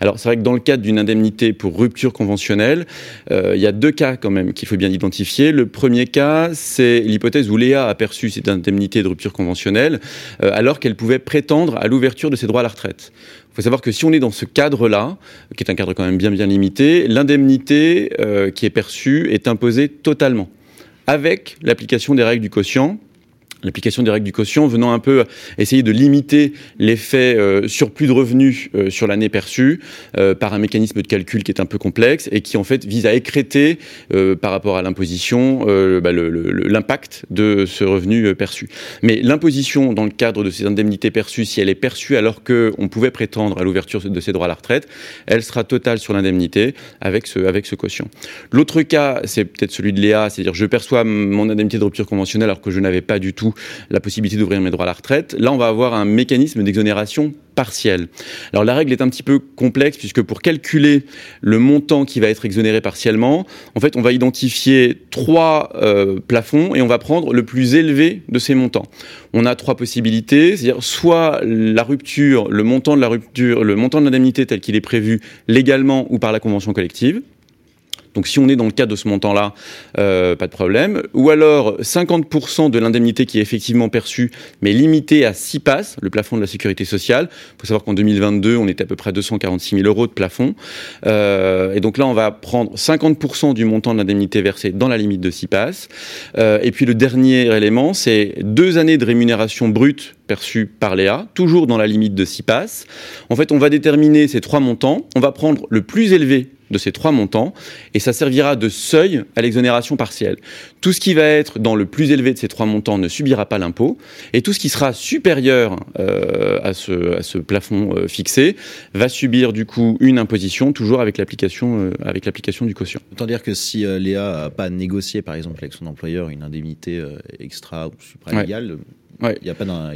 Alors c'est vrai que dans le cadre d'une indemnité pour rupture conventionnelle, il y a deux cas quand même qu'il faut bien identifier. Le premier cas, c'est l'hypothèse où Léa a perçu cette indemnité de rupture conventionnelle alors qu'elle pouvait prétendre à l'ouverture de ses droits à la retraite. Il faut savoir que si on est dans ce cadre-là, qui est un cadre quand même bien bien limité, l'indemnité euh, qui est perçue est imposée totalement, avec l'application des règles du quotient l'application des règles du quotient venant un peu essayer de limiter l'effet euh, surplus de revenus euh, sur l'année perçue euh, par un mécanisme de calcul qui est un peu complexe et qui en fait vise à écréter par rapport à l'imposition bah, l'impact de ce revenu perçu. Mais l'imposition dans le cadre de ces indemnités perçues, si elle est perçue alors qu'on pouvait prétendre à l'ouverture de ses droits à la retraite, elle sera totale sur l'indemnité avec ce, avec ce quotient. L'autre cas, c'est peut-être celui de Léa, c'est-à-dire je perçois mon indemnité de rupture conventionnelle alors que je n'avais pas du tout la possibilité d'ouvrir mes droits à la retraite. Là, on va avoir un mécanisme d'exonération partielle. Alors la règle est un petit peu complexe puisque pour calculer le montant qui va être exonéré partiellement, en fait, on va identifier trois euh, plafonds et on va prendre le plus élevé de ces montants. On a trois possibilités, c'est-à-dire soit la rupture, le montant de la rupture, le montant de l'indemnité tel qu'il est prévu légalement ou par la convention collective. Donc si on est dans le cadre de ce montant-là, euh, pas de problème. Ou alors 50% de l'indemnité qui est effectivement perçue, mais limitée à 6 passes, le plafond de la sécurité sociale. Il faut savoir qu'en 2022, on était à peu près 246 000 euros de plafond. Euh, et donc là, on va prendre 50% du montant de l'indemnité versée dans la limite de 6 passes. Euh, et puis le dernier élément, c'est deux années de rémunération brute perçue par Léa, toujours dans la limite de 6 passes. En fait, on va déterminer ces trois montants. On va prendre le plus élevé de ces trois montants et ça servira de seuil à l'exonération partielle. Tout ce qui va être dans le plus élevé de ces trois montants ne subira pas l'impôt et tout ce qui sera supérieur euh, à, ce, à, ce, plafond euh, fixé va subir du coup une imposition toujours avec l'application euh, avec l'application du quotient. Autant dire que si Léa n'a pas négocié par exemple avec son employeur une indemnité extra ou supralégale, il n'y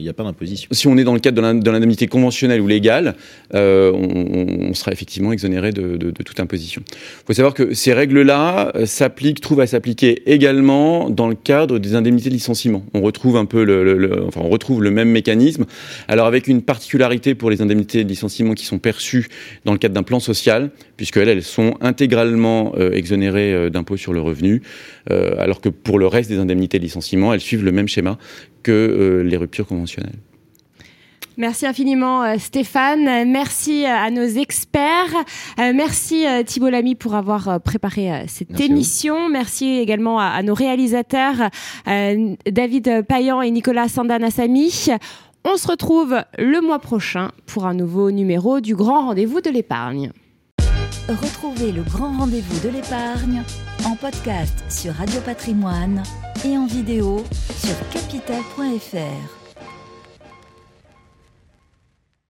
a pas d'imposition. Si on est dans le cadre de l'indemnité conventionnelle ou légale, euh, on, sera effectivement exonéré de, toute imposition. Il faut savoir que ces règles-là euh, s'appliquent, trouvent à s'appliquer également dans le cadre des indemnités de licenciement. On retrouve un peu le, enfin, on retrouve le même mécanisme. Alors avec une particularité pour les indemnités de licenciement qui sont perçues dans le cadre d'un plan social, puisque elles, sont intégralement euh, exonérées d'impôt sur le revenu, alors que pour le reste des indemnités de licenciement, elles suivent le même schéma que euh, les ruptures conventionnelles. Merci infiniment euh, Stéphane, merci euh, à nos experts, merci Thibault Lamy pour avoir préparé cette émission, merci également à, nos réalisateurs David Payan et Nicolas Sandanassami. On se retrouve le mois prochain pour un nouveau numéro du Grand Rendez-vous de l'épargne. Retrouvez le Grand Rendez-vous de l'épargne en podcast sur Radio Patrimoine et en vidéo sur capital.fr.